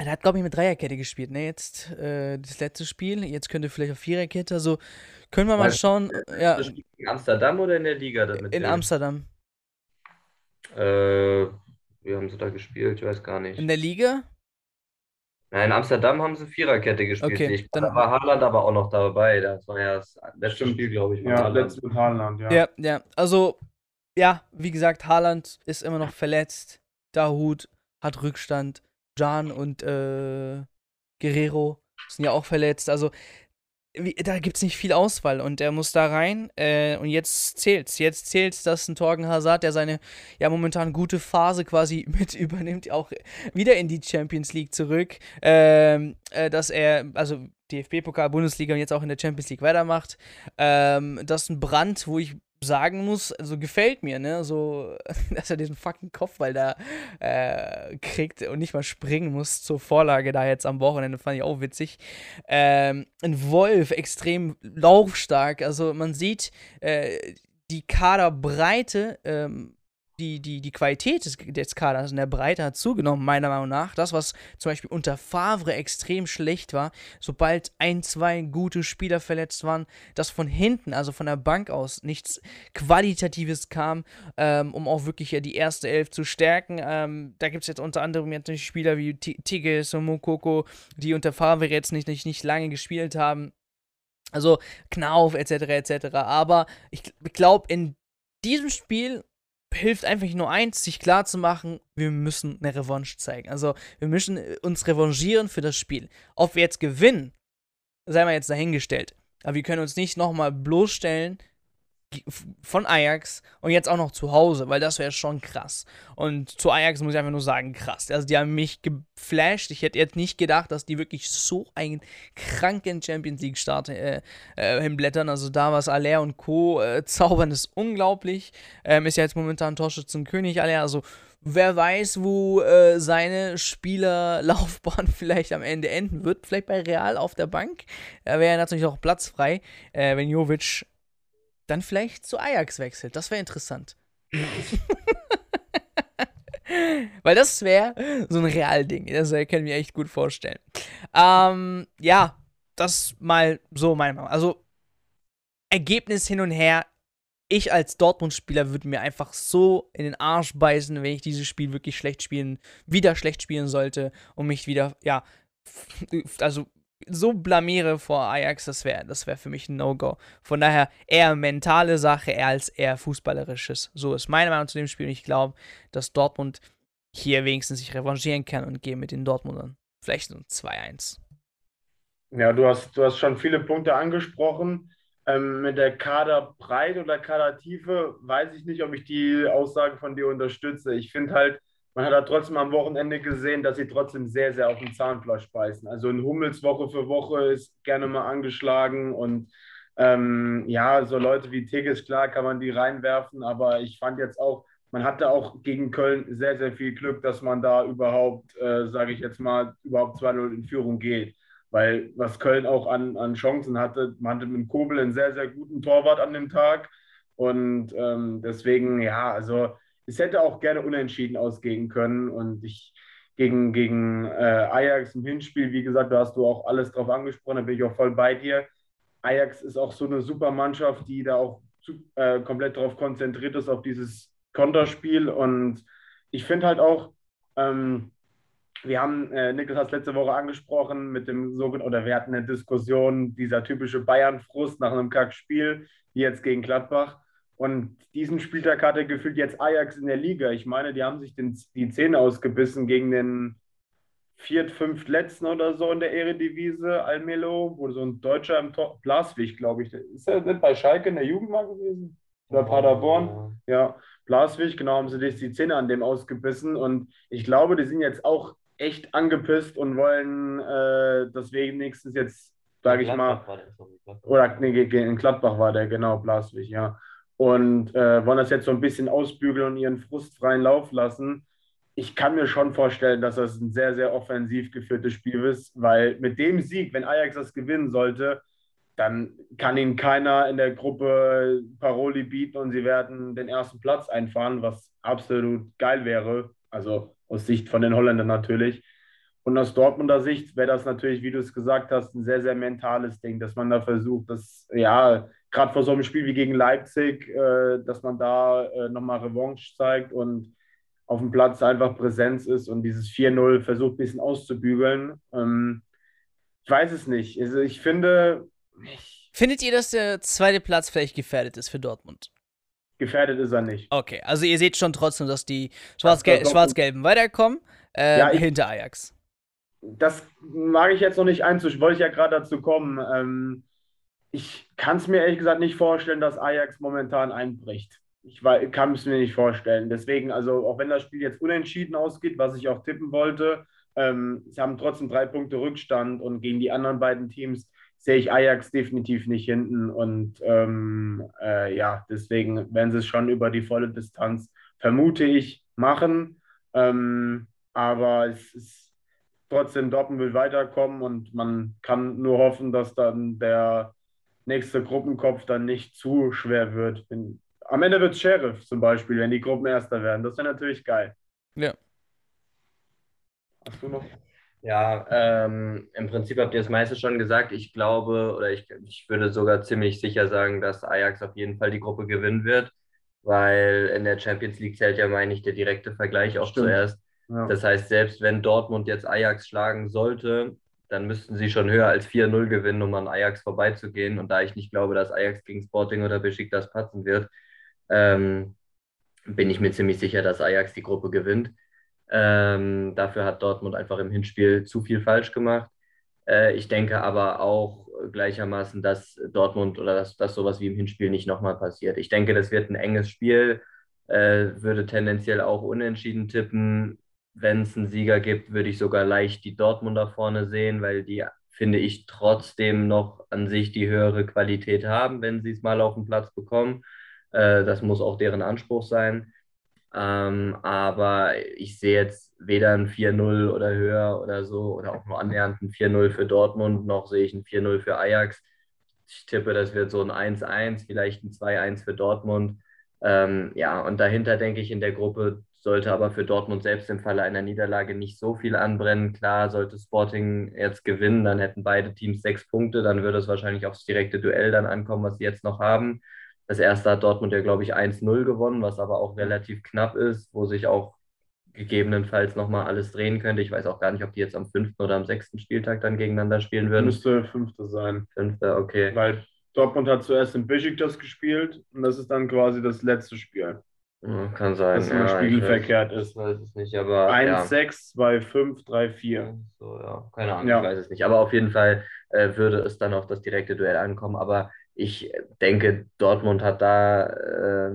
Er hat, glaube ich, mit Dreierkette gespielt, ne? Jetzt äh, das letzte Spiel. Jetzt könnte vielleicht auf Viererkette. Also können wir mal schauen. Äh, ja. In Amsterdam oder in der Liga? Damit in Amsterdam. Äh, wie haben sie da gespielt? Ich weiß gar nicht. In der Liga? Nein, in Amsterdam haben sie Viererkette gespielt. Okay, ich dann da war Haaland aber auch noch dabei. Das war ja das letzte Spiel, glaube ich. Ja, letztes mit Haaland, ja. Ja, ja. Also, ja, wie gesagt, Haaland ist immer noch verletzt. Dahut hat Rückstand. Jan und äh, Guerrero sind ja auch verletzt. Also wie, da gibt es nicht viel Auswahl und er muss da rein. Äh, und jetzt zählt's. Jetzt zählt, dass ein Torgen Hazard, der seine ja momentan gute Phase quasi mit übernimmt, auch wieder in die Champions League zurück. Ähm, äh, dass er, also DFB-Pokal, Bundesliga und jetzt auch in der Champions League weitermacht. Ähm, das ist ein Brand, wo ich sagen muss, also gefällt mir, ne? So, dass er diesen fucking Kopfball da äh, kriegt und nicht mal springen muss zur Vorlage da jetzt am Wochenende, fand ich auch witzig. Ähm, ein Wolf, extrem laufstark, also man sieht äh, die Kaderbreite ähm, die, die, die Qualität des, des Kaders in der Breite hat zugenommen, meiner Meinung nach. Das, was zum Beispiel unter Favre extrem schlecht war, sobald ein, zwei gute Spieler verletzt waren, dass von hinten, also von der Bank aus, nichts Qualitatives kam, ähm, um auch wirklich ja die erste Elf zu stärken. Ähm, da gibt es jetzt unter anderem jetzt Spieler wie Tigges und Mokoko, die unter Favre jetzt nicht, nicht, nicht lange gespielt haben. Also Knauf etc. etc. Aber ich glaube, in diesem Spiel hilft einfach nur eins, sich klar zu machen, wir müssen eine Revanche zeigen. Also wir müssen äh, uns revanchieren für das Spiel. Ob wir jetzt gewinnen, sei mal jetzt dahingestellt. Aber wir können uns nicht nochmal bloßstellen von Ajax und jetzt auch noch zu Hause, weil das wäre schon krass. Und zu Ajax muss ich einfach nur sagen, krass. Also die haben mich geflasht. Ich hätte jetzt nicht gedacht, dass die wirklich so einen kranken Champions League Start äh, äh, hinblättern. Also da was Aller und Co. Äh, zaubern ist unglaublich. Ähm, ist ja jetzt momentan Torschützenkönig Aller. Also wer weiß, wo äh, seine Spielerlaufbahn vielleicht am Ende enden wird. Vielleicht bei Real auf der Bank. Da wäre natürlich auch Platz frei, äh, wenn Jovic dann vielleicht zu Ajax wechselt. Das wäre interessant. Weil das wäre so ein Realding. Das äh, kann ich mir echt gut vorstellen. Ähm, ja, das mal so meine Meinung. Also, Ergebnis hin und her. Ich als Dortmund-Spieler würde mir einfach so in den Arsch beißen, wenn ich dieses Spiel wirklich schlecht spielen, wieder schlecht spielen sollte und mich wieder, ja, also so blamiere vor Ajax, das wäre das wär für mich ein No-Go. Von daher eher mentale Sache, eher als eher fußballerisches. So ist meine Meinung zu dem Spiel. Und ich glaube, dass Dortmund hier wenigstens sich revanchieren kann und gehen mit den Dortmundern. Vielleicht so ein 2-1. Ja, du hast, du hast schon viele Punkte angesprochen. Ähm, mit der Kaderbreite oder Kadertiefe weiß ich nicht, ob ich die Aussage von dir unterstütze. Ich finde halt, man hat da trotzdem am Wochenende gesehen, dass sie trotzdem sehr, sehr auf den Zahnfleisch beißen. Also ein Hummels Woche für Woche ist gerne mal angeschlagen und ähm, ja, so Leute wie Tigges, klar kann man die reinwerfen, aber ich fand jetzt auch, man hatte auch gegen Köln sehr, sehr viel Glück, dass man da überhaupt, äh, sage ich jetzt mal, überhaupt 2-0 in Führung geht. Weil was Köln auch an, an Chancen hatte, man hatte mit Kobel einen sehr, sehr guten Torwart an dem Tag. Und ähm, deswegen, ja, also es hätte auch gerne unentschieden ausgehen können. Und ich gegen, gegen äh, Ajax im Hinspiel, wie gesagt, da hast du auch alles drauf angesprochen, da bin ich auch voll bei dir. Ajax ist auch so eine super Mannschaft, die da auch zu, äh, komplett darauf konzentriert ist, auf dieses Konterspiel. Und ich finde halt auch, ähm, wir haben, äh, Niklas hat es letzte Woche angesprochen, mit dem sogenannten, oder wir hatten eine Diskussion, dieser typische Bayern-Frust nach einem Kackspiel, wie jetzt gegen Gladbach. Und diesen Spieltag hatte gefühlt jetzt Ajax in der Liga. Ich meine, die haben sich den, die Zähne ausgebissen gegen den viert, fünft letzten oder so in der Eredivisie, Almelo, wo so ein Deutscher im Tor, Blaswig, glaube ich. Ist er nicht bei Schalke in der Jugend mal gewesen? Oder Paderborn? Ja, Blaswig, genau, haben sie sich die Zähne an dem ausgebissen. Und ich glaube, die sind jetzt auch echt angepisst und wollen äh, das wenigstens jetzt, sage ich mal, oder nee, in Gladbach war der, genau, Blaswig, ja und äh, wollen das jetzt so ein bisschen ausbügeln und ihren Frust freien Lauf lassen. Ich kann mir schon vorstellen, dass das ein sehr, sehr offensiv geführtes Spiel ist, weil mit dem Sieg, wenn Ajax das gewinnen sollte, dann kann ihnen keiner in der Gruppe Paroli bieten und sie werden den ersten Platz einfahren, was absolut geil wäre. Also aus Sicht von den Holländern natürlich. Und aus Dortmunder Sicht wäre das natürlich, wie du es gesagt hast, ein sehr, sehr mentales Ding, dass man da versucht, das ja gerade vor so einem Spiel wie gegen Leipzig, äh, dass man da äh, nochmal Revanche zeigt und auf dem Platz einfach Präsenz ist und dieses 4-0 versucht ein bisschen auszubügeln. Ähm, ich weiß es nicht. Also ich finde. Ich Findet ihr, dass der zweite Platz vielleicht gefährdet ist für Dortmund? Gefährdet ist er nicht. Okay, also ihr seht schon trotzdem, dass die Schwarz-Gelben Schwarz weiterkommen äh, ja, ich, hinter Ajax. Das mag ich jetzt noch nicht einzuschauen, wollte ich ja gerade dazu kommen. Ähm, ich kann es mir ehrlich gesagt nicht vorstellen, dass Ajax momentan einbricht. Ich kann es mir nicht vorstellen. Deswegen, also auch wenn das Spiel jetzt unentschieden ausgeht, was ich auch tippen wollte, ähm, sie haben trotzdem drei Punkte Rückstand und gegen die anderen beiden Teams sehe ich Ajax definitiv nicht hinten. Und ähm, äh, ja, deswegen werden sie es schon über die volle Distanz, vermute ich, machen. Ähm, aber es ist trotzdem, Dortmund will weiterkommen und man kann nur hoffen, dass dann der nächste Gruppenkopf dann nicht zu schwer wird. Am Ende wird es Sheriff zum Beispiel, wenn die Gruppen Erster werden. Das wäre natürlich geil. Ja. Hast du noch? Ja, ähm, im Prinzip habt ihr das meiste schon gesagt. Ich glaube, oder ich, ich würde sogar ziemlich sicher sagen, dass Ajax auf jeden Fall die Gruppe gewinnen wird, weil in der Champions League zählt ja, meine ich, der direkte Vergleich auch Stimmt. zuerst. Ja. Das heißt, selbst wenn Dortmund jetzt Ajax schlagen sollte, dann müssten sie schon höher als 4-0 gewinnen, um an Ajax vorbeizugehen. Und da ich nicht glaube, dass Ajax gegen Sporting oder Besiktas patzen wird, ähm, bin ich mir ziemlich sicher, dass Ajax die Gruppe gewinnt. Ähm, dafür hat Dortmund einfach im Hinspiel zu viel falsch gemacht. Äh, ich denke aber auch gleichermaßen, dass Dortmund oder dass, dass sowas wie im Hinspiel nicht nochmal passiert. Ich denke, das wird ein enges Spiel, äh, würde tendenziell auch unentschieden tippen. Wenn es einen Sieger gibt, würde ich sogar leicht die Dortmunder vorne sehen, weil die, finde ich, trotzdem noch an sich die höhere Qualität haben, wenn sie es mal auf den Platz bekommen. Äh, das muss auch deren Anspruch sein. Ähm, aber ich sehe jetzt weder ein 4-0 oder höher oder so oder auch nur annähernd ein 4-0 für Dortmund, noch sehe ich ein 4-0 für Ajax. Ich tippe, das wird so ein 1-1, vielleicht ein 2-1 für Dortmund. Ähm, ja, und dahinter denke ich in der Gruppe sollte aber für Dortmund selbst im Falle einer Niederlage nicht so viel anbrennen. Klar, sollte Sporting jetzt gewinnen, dann hätten beide Teams sechs Punkte, dann würde es wahrscheinlich aufs direkte Duell dann ankommen, was sie jetzt noch haben. Das erste hat Dortmund ja, glaube ich, 1-0 gewonnen, was aber auch relativ knapp ist, wo sich auch gegebenenfalls nochmal alles drehen könnte. Ich weiß auch gar nicht, ob die jetzt am fünften oder am sechsten Spieltag dann gegeneinander spielen würden. Müsste fünfte sein. Fünfte, okay. Weil Dortmund hat zuerst in das gespielt und das ist dann quasi das letzte Spiel. Kann sein. Dass ja, spiegelverkehrt ist. Weiß es nicht, aber. 1, ja. 6, 2, 5, 3, 4. So, ja, keine Ahnung, ja. ich weiß es nicht. Aber auf jeden Fall äh, würde es dann auf das direkte Duell ankommen. Aber ich denke, Dortmund hat da äh,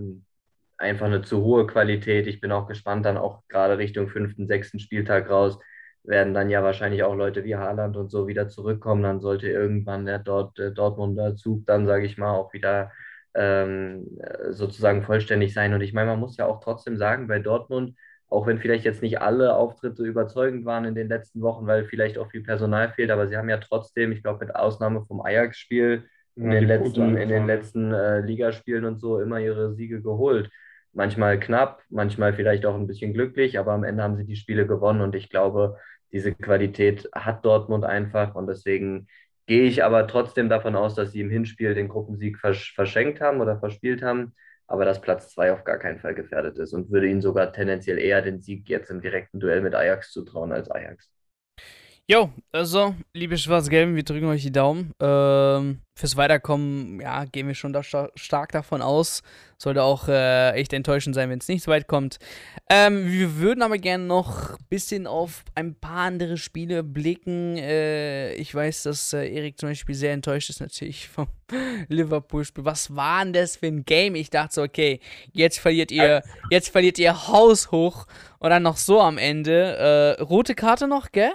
einfach eine zu hohe Qualität. Ich bin auch gespannt, dann auch gerade Richtung fünften, sechsten Spieltag raus, werden dann ja wahrscheinlich auch Leute wie Haaland und so wieder zurückkommen. Dann sollte irgendwann der, Dort, der Dortmunder Zug dann, sage ich mal, auch wieder ähm, sozusagen vollständig sein. Und ich meine, man muss ja auch trotzdem sagen, bei Dortmund, auch wenn vielleicht jetzt nicht alle Auftritte überzeugend waren in den letzten Wochen, weil vielleicht auch viel Personal fehlt, aber sie haben ja trotzdem, ich glaube, mit Ausnahme vom Ajax-Spiel in, ja, den letzten, in den letzten äh, Ligaspielen und so immer ihre Siege geholt manchmal knapp, manchmal vielleicht auch ein bisschen glücklich, aber am Ende haben sie die Spiele gewonnen und ich glaube, diese Qualität hat Dortmund einfach und deswegen gehe ich aber trotzdem davon aus, dass sie im Hinspiel den Gruppensieg versch verschenkt haben oder verspielt haben, aber dass Platz zwei auf gar keinen Fall gefährdet ist und würde ihnen sogar tendenziell eher den Sieg jetzt im direkten Duell mit Ajax zutrauen als Ajax. Jo, also, liebe Schwarz-Gelben, wir drücken euch die Daumen. Ähm, fürs Weiterkommen, ja, gehen wir schon da star stark davon aus. Sollte auch äh, echt enttäuschend sein, wenn es nicht so weit kommt. Ähm, wir würden aber gerne noch ein bisschen auf ein paar andere Spiele blicken. Äh, ich weiß, dass äh, Erik zum Beispiel sehr enttäuscht ist, natürlich vom Liverpool-Spiel. Was war denn das für ein Game? Ich dachte so, okay, jetzt verliert ihr, jetzt verliert ihr haushoch und dann noch so am Ende. Äh, rote Karte noch, gell?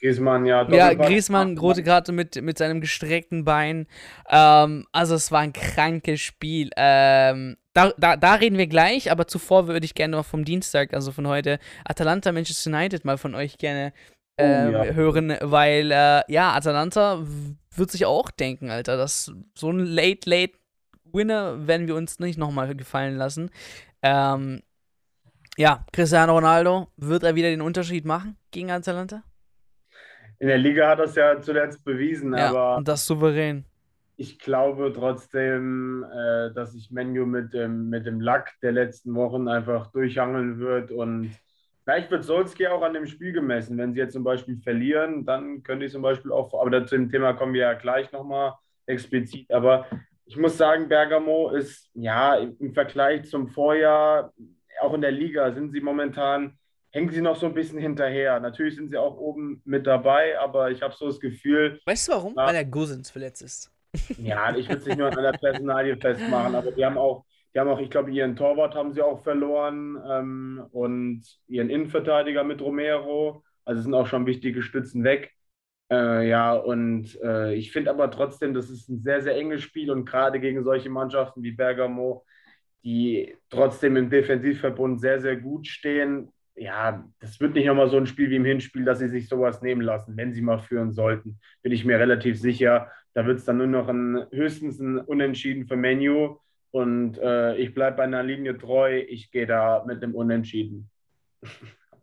Griezmann, ja. Ja, Griezmann, rote Karte mit, mit seinem gestreckten Bein. Ähm, also es war ein krankes Spiel. Ähm, da, da, da reden wir gleich, aber zuvor würde ich gerne noch vom Dienstag, also von heute, Atalanta Manchester United mal von euch gerne äh, oh, ja. hören, weil äh, ja, Atalanta wird sich auch denken, Alter, dass so ein Late, Late Winner werden wir uns nicht nochmal gefallen lassen. Ähm, ja, Cristiano Ronaldo, wird er wieder den Unterschied machen gegen Atalanta? In der Liga hat das ja zuletzt bewiesen, ja, aber. Und das souverän. Ich glaube trotzdem, äh, dass sich Menu mit dem, mit dem Lack der letzten Wochen einfach durchhangeln wird und vielleicht wird Solski auch an dem Spiel gemessen. Wenn sie jetzt zum Beispiel verlieren, dann könnte ich zum Beispiel auch, aber zu dem Thema kommen wir ja gleich nochmal explizit. Aber ich muss sagen, Bergamo ist ja im Vergleich zum Vorjahr, auch in der Liga, sind sie momentan hängen sie noch so ein bisschen hinterher. Natürlich sind sie auch oben mit dabei, aber ich habe so das Gefühl. Weißt du warum? Weil der Gosens verletzt ist. Ja, ich würde es nicht nur an einer Personalie festmachen, aber die haben auch, die haben auch, ich glaube, ihren Torwart haben sie auch verloren ähm, und ihren Innenverteidiger mit Romero. Also sind auch schon wichtige Stützen weg. Äh, ja, und äh, ich finde aber trotzdem, das ist ein sehr, sehr enges Spiel und gerade gegen solche Mannschaften wie Bergamo, die trotzdem im Defensivverbund sehr, sehr gut stehen, ja, das wird nicht nochmal so ein Spiel wie im Hinspiel, dass sie sich sowas nehmen lassen, wenn sie mal führen sollten. Bin ich mir relativ sicher. Da wird es dann nur noch ein, höchstens ein Unentschieden für Menu. Und äh, ich bleibe bei einer Linie treu. Ich gehe da mit einem Unentschieden.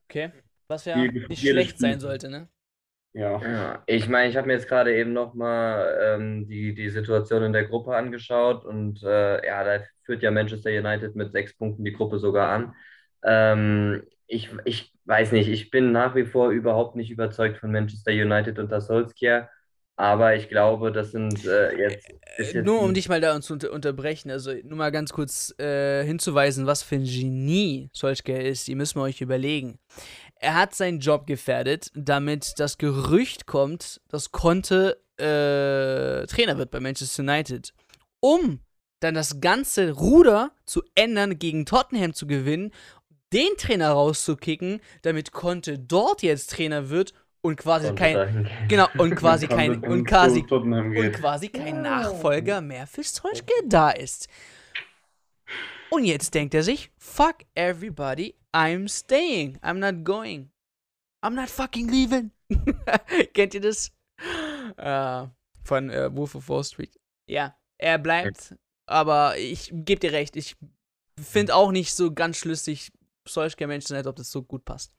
Okay. Was ja nicht schlecht sein sollte, ne? Ja. ja. Ich meine, ich habe mir jetzt gerade eben nochmal ähm, die, die Situation in der Gruppe angeschaut und äh, ja, da führt ja Manchester United mit sechs Punkten die Gruppe sogar an. Ähm, ich, ich weiß nicht, ich bin nach wie vor überhaupt nicht überzeugt von Manchester United unter Solskjaer. Aber ich glaube, das sind äh, jetzt, äh, jetzt, Nur um dich mal da zu unter unterbrechen, also nur mal ganz kurz äh, hinzuweisen, was für ein Genie Solskjaer ist, die müssen wir euch überlegen. er hat seinen Job gefährdet, damit das Gerücht kommt, dass Conte äh, Trainer wird bei Manchester United. Um dann das ganze Ruder zu ändern, gegen Tottenham zu gewinnen, den Trainer rauszukicken, damit Conte dort jetzt Trainer wird und quasi Conte kein genau und quasi kein und quasi und quasi kein Nachfolger mehr für Solskjaer da ist. Und jetzt denkt er sich, fuck everybody, I'm staying, I'm not going. I'm not fucking leaving. Kennt ihr das? Uh, von uh, Wolf of Wall Street. Ja, er bleibt, aber ich gebe dir recht, ich finde auch nicht so ganz schlüssig, Solskjaer Manchester United, ob das so gut passt.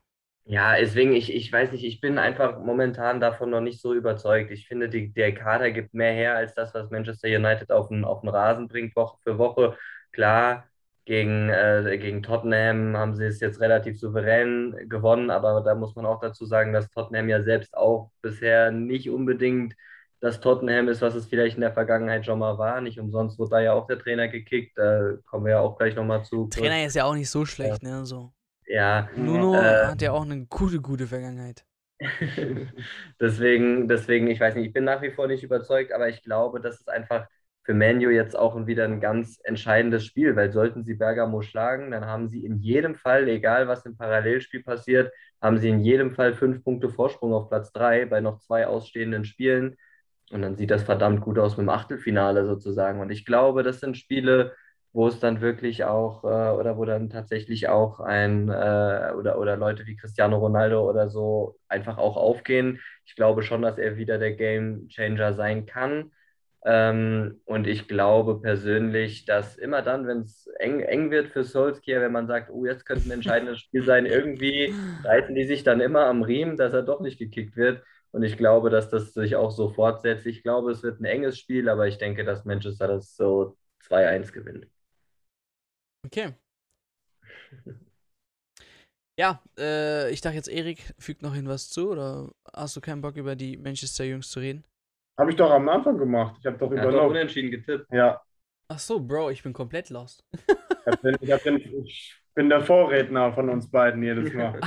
Ja, deswegen, ich, ich weiß nicht, ich bin einfach momentan davon noch nicht so überzeugt. Ich finde, die, der Kader gibt mehr her als das, was Manchester United auf den, auf den Rasen bringt, Woche für Woche. Klar, gegen, äh, gegen Tottenham haben sie es jetzt relativ souverän gewonnen, aber da muss man auch dazu sagen, dass Tottenham ja selbst auch bisher nicht unbedingt das Tottenham ist, was es vielleicht in der Vergangenheit schon mal war. Nicht umsonst wurde da ja auch der Trainer gekickt. Da kommen wir ja auch gleich nochmal zu. Trainer ist ja auch nicht so schlecht, ja. ne? So. Ja. Nuno äh, hat ja auch eine gute, gute Vergangenheit. deswegen, deswegen, ich weiß nicht, ich bin nach wie vor nicht überzeugt, aber ich glaube, das ist einfach für Manu jetzt auch wieder ein ganz entscheidendes Spiel, weil sollten sie Bergamo schlagen, dann haben sie in jedem Fall, egal was im Parallelspiel passiert, haben sie in jedem Fall fünf Punkte Vorsprung auf Platz drei bei noch zwei ausstehenden Spielen. Und dann sieht das verdammt gut aus mit dem Achtelfinale sozusagen. Und ich glaube, das sind Spiele, wo es dann wirklich auch, äh, oder wo dann tatsächlich auch ein, äh, oder, oder Leute wie Cristiano Ronaldo oder so einfach auch aufgehen. Ich glaube schon, dass er wieder der Game Changer sein kann. Ähm, und ich glaube persönlich, dass immer dann, wenn es eng, eng wird für Solskjaer, wenn man sagt, oh, jetzt könnte ein entscheidendes Spiel sein, irgendwie reißen die sich dann immer am Riemen, dass er doch nicht gekickt wird. Und ich glaube, dass das sich auch so fortsetzt. Ich glaube, es wird ein enges Spiel, aber ich denke, dass Manchester das so 2-1 gewinnt. Okay. Ja, äh, ich dachte jetzt, Erik fügt noch hin was zu oder hast du keinen Bock über die Manchester-Jungs zu reden? Habe ich doch am Anfang gemacht. Ich habe doch übernommen. Doch unentschieden getippt. Ja. Ach so, Bro, ich bin komplett lost. ich, bin, ich, bin, ich bin der Vorredner von uns beiden jedes Mal.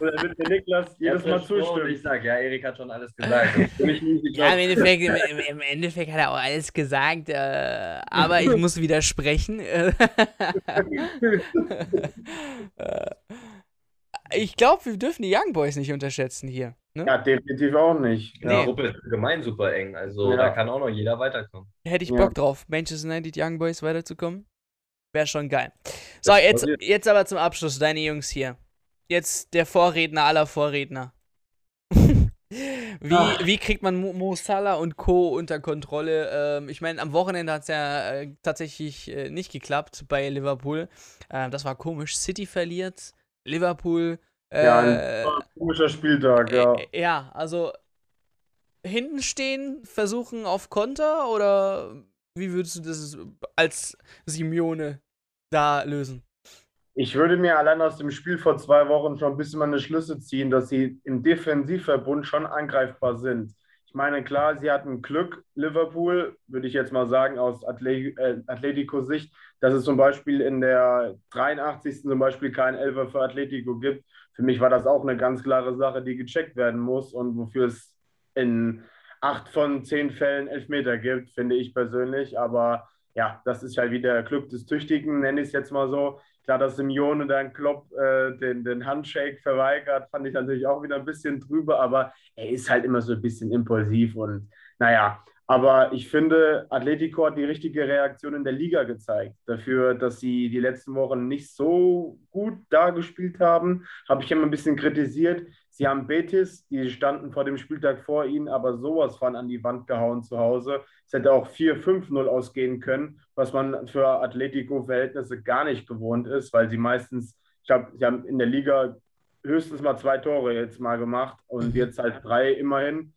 Oder wird der Niklas jedes Mal zustimmen? Ich sage, ja, Erik hat schon alles gesagt. ja, im Endeffekt, im, im, Endeffekt hat er auch alles gesagt, äh, aber ich muss widersprechen. Äh, ich glaube, wir dürfen die Young Boys nicht unterschätzen hier. Ne? Ja, definitiv auch nicht. Die Gruppe ist allgemein super eng, also ja. da kann auch noch jeder weiterkommen. Hätte ich Bock drauf, Manchester United Young Boys weiterzukommen. Wäre schon geil. So, jetzt, jetzt aber zum Abschluss, deine Jungs hier jetzt der Vorredner aller Vorredner. wie, wie kriegt man Mo, Salah und Co. unter Kontrolle? Ähm, ich meine, am Wochenende hat es ja äh, tatsächlich äh, nicht geklappt bei Liverpool. Äh, das war komisch. City verliert, Liverpool. ja, ein äh, komischer Spieltag, ja. Äh, ja, also hinten stehen, versuchen auf Konter oder wie würdest du das als Simeone da lösen? Ich würde mir allein aus dem Spiel vor zwei Wochen schon ein bisschen meine Schlüsse ziehen, dass sie im Defensivverbund schon angreifbar sind. Ich meine, klar, sie hatten Glück, Liverpool, würde ich jetzt mal sagen, aus äh, Atletico-Sicht, dass es zum Beispiel in der 83. zum Beispiel keinen Elfer für Atletico gibt. Für mich war das auch eine ganz klare Sache, die gecheckt werden muss und wofür es in acht von zehn Fällen Elfmeter gibt, finde ich persönlich. Aber ja, das ist halt wieder Glück des Tüchtigen, nenne ich es jetzt mal so. Klar, dass Simeone dann Klopp äh, den, den Handshake verweigert, fand ich natürlich auch wieder ein bisschen drüber, aber er ist halt immer so ein bisschen impulsiv und naja, aber ich finde, Atletico hat die richtige Reaktion in der Liga gezeigt. Dafür, dass sie die letzten Wochen nicht so gut da gespielt haben, habe ich immer ein bisschen kritisiert. Sie haben Betis, die standen vor dem Spieltag vor ihnen, aber sowas von an die Wand gehauen zu Hause. Es hätte auch 4-5-0 ausgehen können, was man für Atletico-Verhältnisse gar nicht gewohnt ist, weil sie meistens, ich glaube, sie haben in der Liga höchstens mal zwei Tore jetzt mal gemacht und mhm. jetzt halt drei immerhin.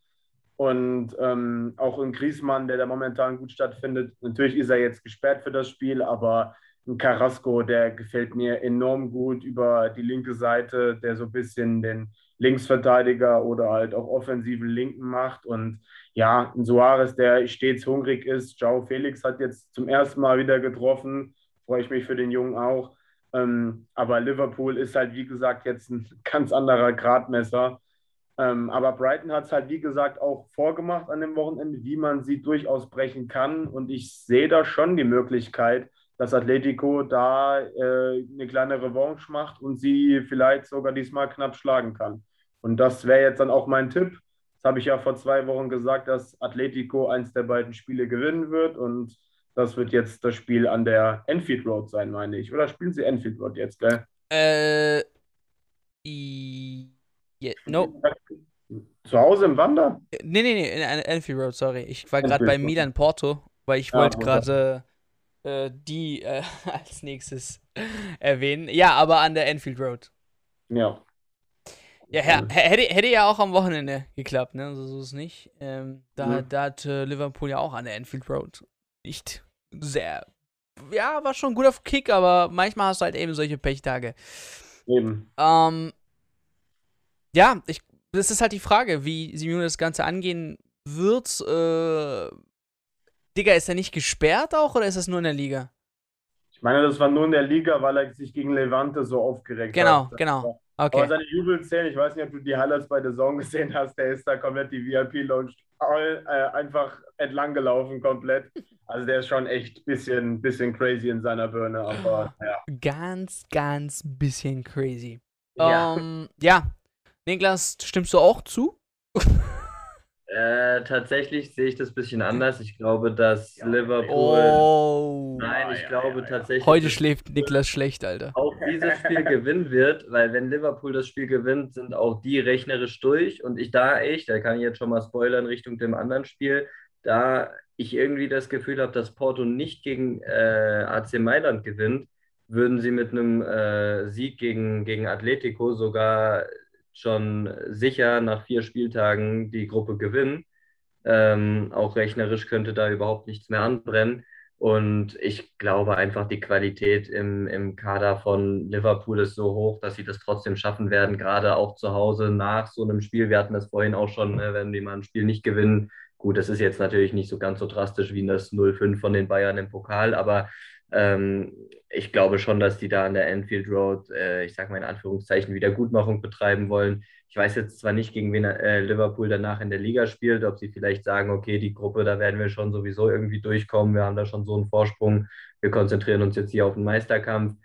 Und ähm, auch in Griesmann, der da momentan gut stattfindet. Natürlich ist er jetzt gesperrt für das Spiel, aber ein Carrasco, der gefällt mir enorm gut über die linke Seite, der so ein bisschen den Linksverteidiger oder halt auch offensiven Linken macht. Und ja, ein Suarez, der stets hungrig ist. Joao Felix hat jetzt zum ersten Mal wieder getroffen. Freue ich mich für den Jungen auch. Ähm, aber Liverpool ist halt, wie gesagt, jetzt ein ganz anderer Gradmesser. Ähm, aber Brighton hat es halt, wie gesagt, auch vorgemacht an dem Wochenende, wie man sie durchaus brechen kann. Und ich sehe da schon die Möglichkeit, dass Atletico da äh, eine kleine Revanche macht und sie vielleicht sogar diesmal knapp schlagen kann. Und das wäre jetzt dann auch mein Tipp. Das habe ich ja vor zwei Wochen gesagt, dass Atletico eins der beiden Spiele gewinnen wird. Und das wird jetzt das Spiel an der Enfield Road sein, meine ich. Oder spielen sie Enfield Road jetzt, gell? Äh. Yeah, no. Zu Hause im Wander? Nee, nee, nee, in Enfield Road, sorry. Ich war gerade bei Milan Porto, weil ich wollte gerade äh, die äh, als nächstes erwähnen. Ja, aber an der Enfield Road. Ja. Ja, hätte, hätte ja auch am Wochenende geklappt, ne? Also so ist es nicht. Ähm, da, mhm. da hat äh, Liverpool ja auch an der Enfield Road nicht sehr. Ja, war schon gut auf Kick, aber manchmal hast du halt eben solche Pechtage. Eben. Ähm, ja, ich, das ist halt die Frage, wie Simeone das Ganze angehen wird. Äh, Digga, ist er nicht gesperrt auch oder ist das nur in der Liga? Ich meine, das war nur in der Liga, weil er sich gegen Levante so aufgeregt genau, hat. Genau, genau. Okay. Aber seine Jubelszene, ich weiß nicht, ob du die Highlights bei der Song gesehen hast, der ist da komplett die VIP-Lounge äh, einfach entlang gelaufen, komplett. Also der ist schon echt ein bisschen, bisschen crazy in seiner Birne, aber ja. Ganz, ganz bisschen crazy. Ja. Um, ähm, ja. Niklas, stimmst du auch zu? Äh, tatsächlich sehe ich das ein bisschen anders. Ich glaube, dass ja, Liverpool. Oh. Nein, ich glaube tatsächlich. Heute schläft Niklas schlecht, Alter. Auch dieses Spiel gewinnen wird, weil wenn Liverpool das Spiel gewinnt, sind auch die rechnerisch durch. Und ich da echt, da kann ich jetzt schon mal spoilern Richtung dem anderen Spiel, da ich irgendwie das Gefühl habe, dass Porto nicht gegen äh, AC Mailand gewinnt, würden sie mit einem äh, Sieg gegen, gegen Atletico sogar schon sicher nach vier Spieltagen die Gruppe gewinnen. Ähm, auch rechnerisch könnte da überhaupt nichts mehr anbrennen. Und ich glaube einfach, die Qualität im, im Kader von Liverpool ist so hoch, dass sie das trotzdem schaffen werden, gerade auch zu Hause nach so einem Spiel. Wir hatten das vorhin auch schon, ne, wenn die mal ein Spiel nicht gewinnen. Gut, das ist jetzt natürlich nicht so ganz so drastisch wie das 0-5 von den Bayern im Pokal, aber ähm, ich glaube schon, dass die da an der Enfield Road, äh, ich sage mal in Anführungszeichen, Wiedergutmachung betreiben wollen. Ich weiß jetzt zwar nicht, gegen wen äh, Liverpool danach in der Liga spielt, ob sie vielleicht sagen, okay, die Gruppe, da werden wir schon sowieso irgendwie durchkommen, wir haben da schon so einen Vorsprung, wir konzentrieren uns jetzt hier auf den Meisterkampf.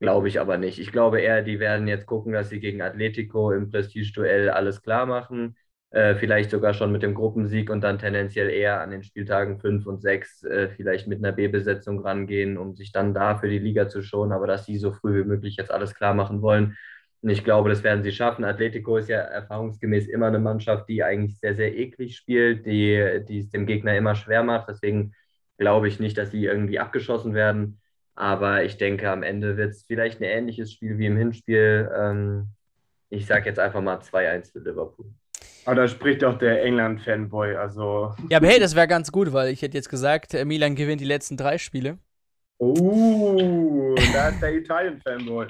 Glaube ich aber nicht. Ich glaube eher, die werden jetzt gucken, dass sie gegen Atletico im Prestige-Duell alles klar machen äh, vielleicht sogar schon mit dem Gruppensieg und dann tendenziell eher an den Spieltagen 5 und 6 äh, vielleicht mit einer B-Besetzung rangehen, um sich dann da für die Liga zu schonen, aber dass sie so früh wie möglich jetzt alles klar machen wollen. Und ich glaube, das werden sie schaffen. Atletico ist ja erfahrungsgemäß immer eine Mannschaft, die eigentlich sehr, sehr eklig spielt, die, die es dem Gegner immer schwer macht. Deswegen glaube ich nicht, dass sie irgendwie abgeschossen werden. Aber ich denke, am Ende wird es vielleicht ein ähnliches Spiel wie im Hinspiel. Ähm, ich sage jetzt einfach mal 2-1 für Liverpool. Aber da spricht doch der England-Fanboy, also. Ja, aber hey, das wäre ganz gut, weil ich hätte jetzt gesagt, äh, Milan gewinnt die letzten drei Spiele. Oh, da ist der Italien-Fanboy.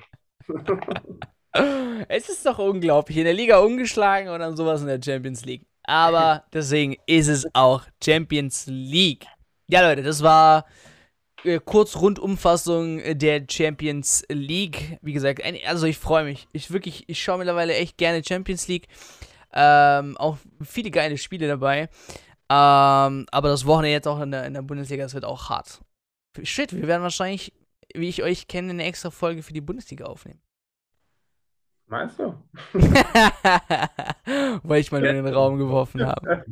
es ist doch unglaublich. In der Liga ungeschlagen und dann sowas in der Champions League. Aber deswegen ist es auch Champions League. Ja, Leute, das war äh, kurz Rundumfassung der Champions League. Wie gesagt, ein, also ich freue mich. Ich wirklich, ich schaue mittlerweile echt gerne Champions League. Ähm, auch viele geile Spiele dabei. Ähm, aber das Wochenende jetzt auch in der, in der Bundesliga, das wird auch hart. Shit, wir werden wahrscheinlich, wie ich euch kenne, eine extra Folge für die Bundesliga aufnehmen. Meinst du? Weil ich mal in den Raum geworfen habe.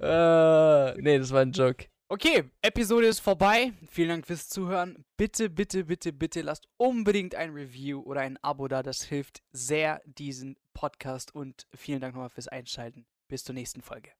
äh, nee, das war ein Joke. Okay, Episode ist vorbei. Vielen Dank fürs Zuhören. Bitte, bitte, bitte, bitte lasst unbedingt ein Review oder ein Abo da. Das hilft sehr, diesen Podcast. Und vielen Dank nochmal fürs Einschalten. Bis zur nächsten Folge.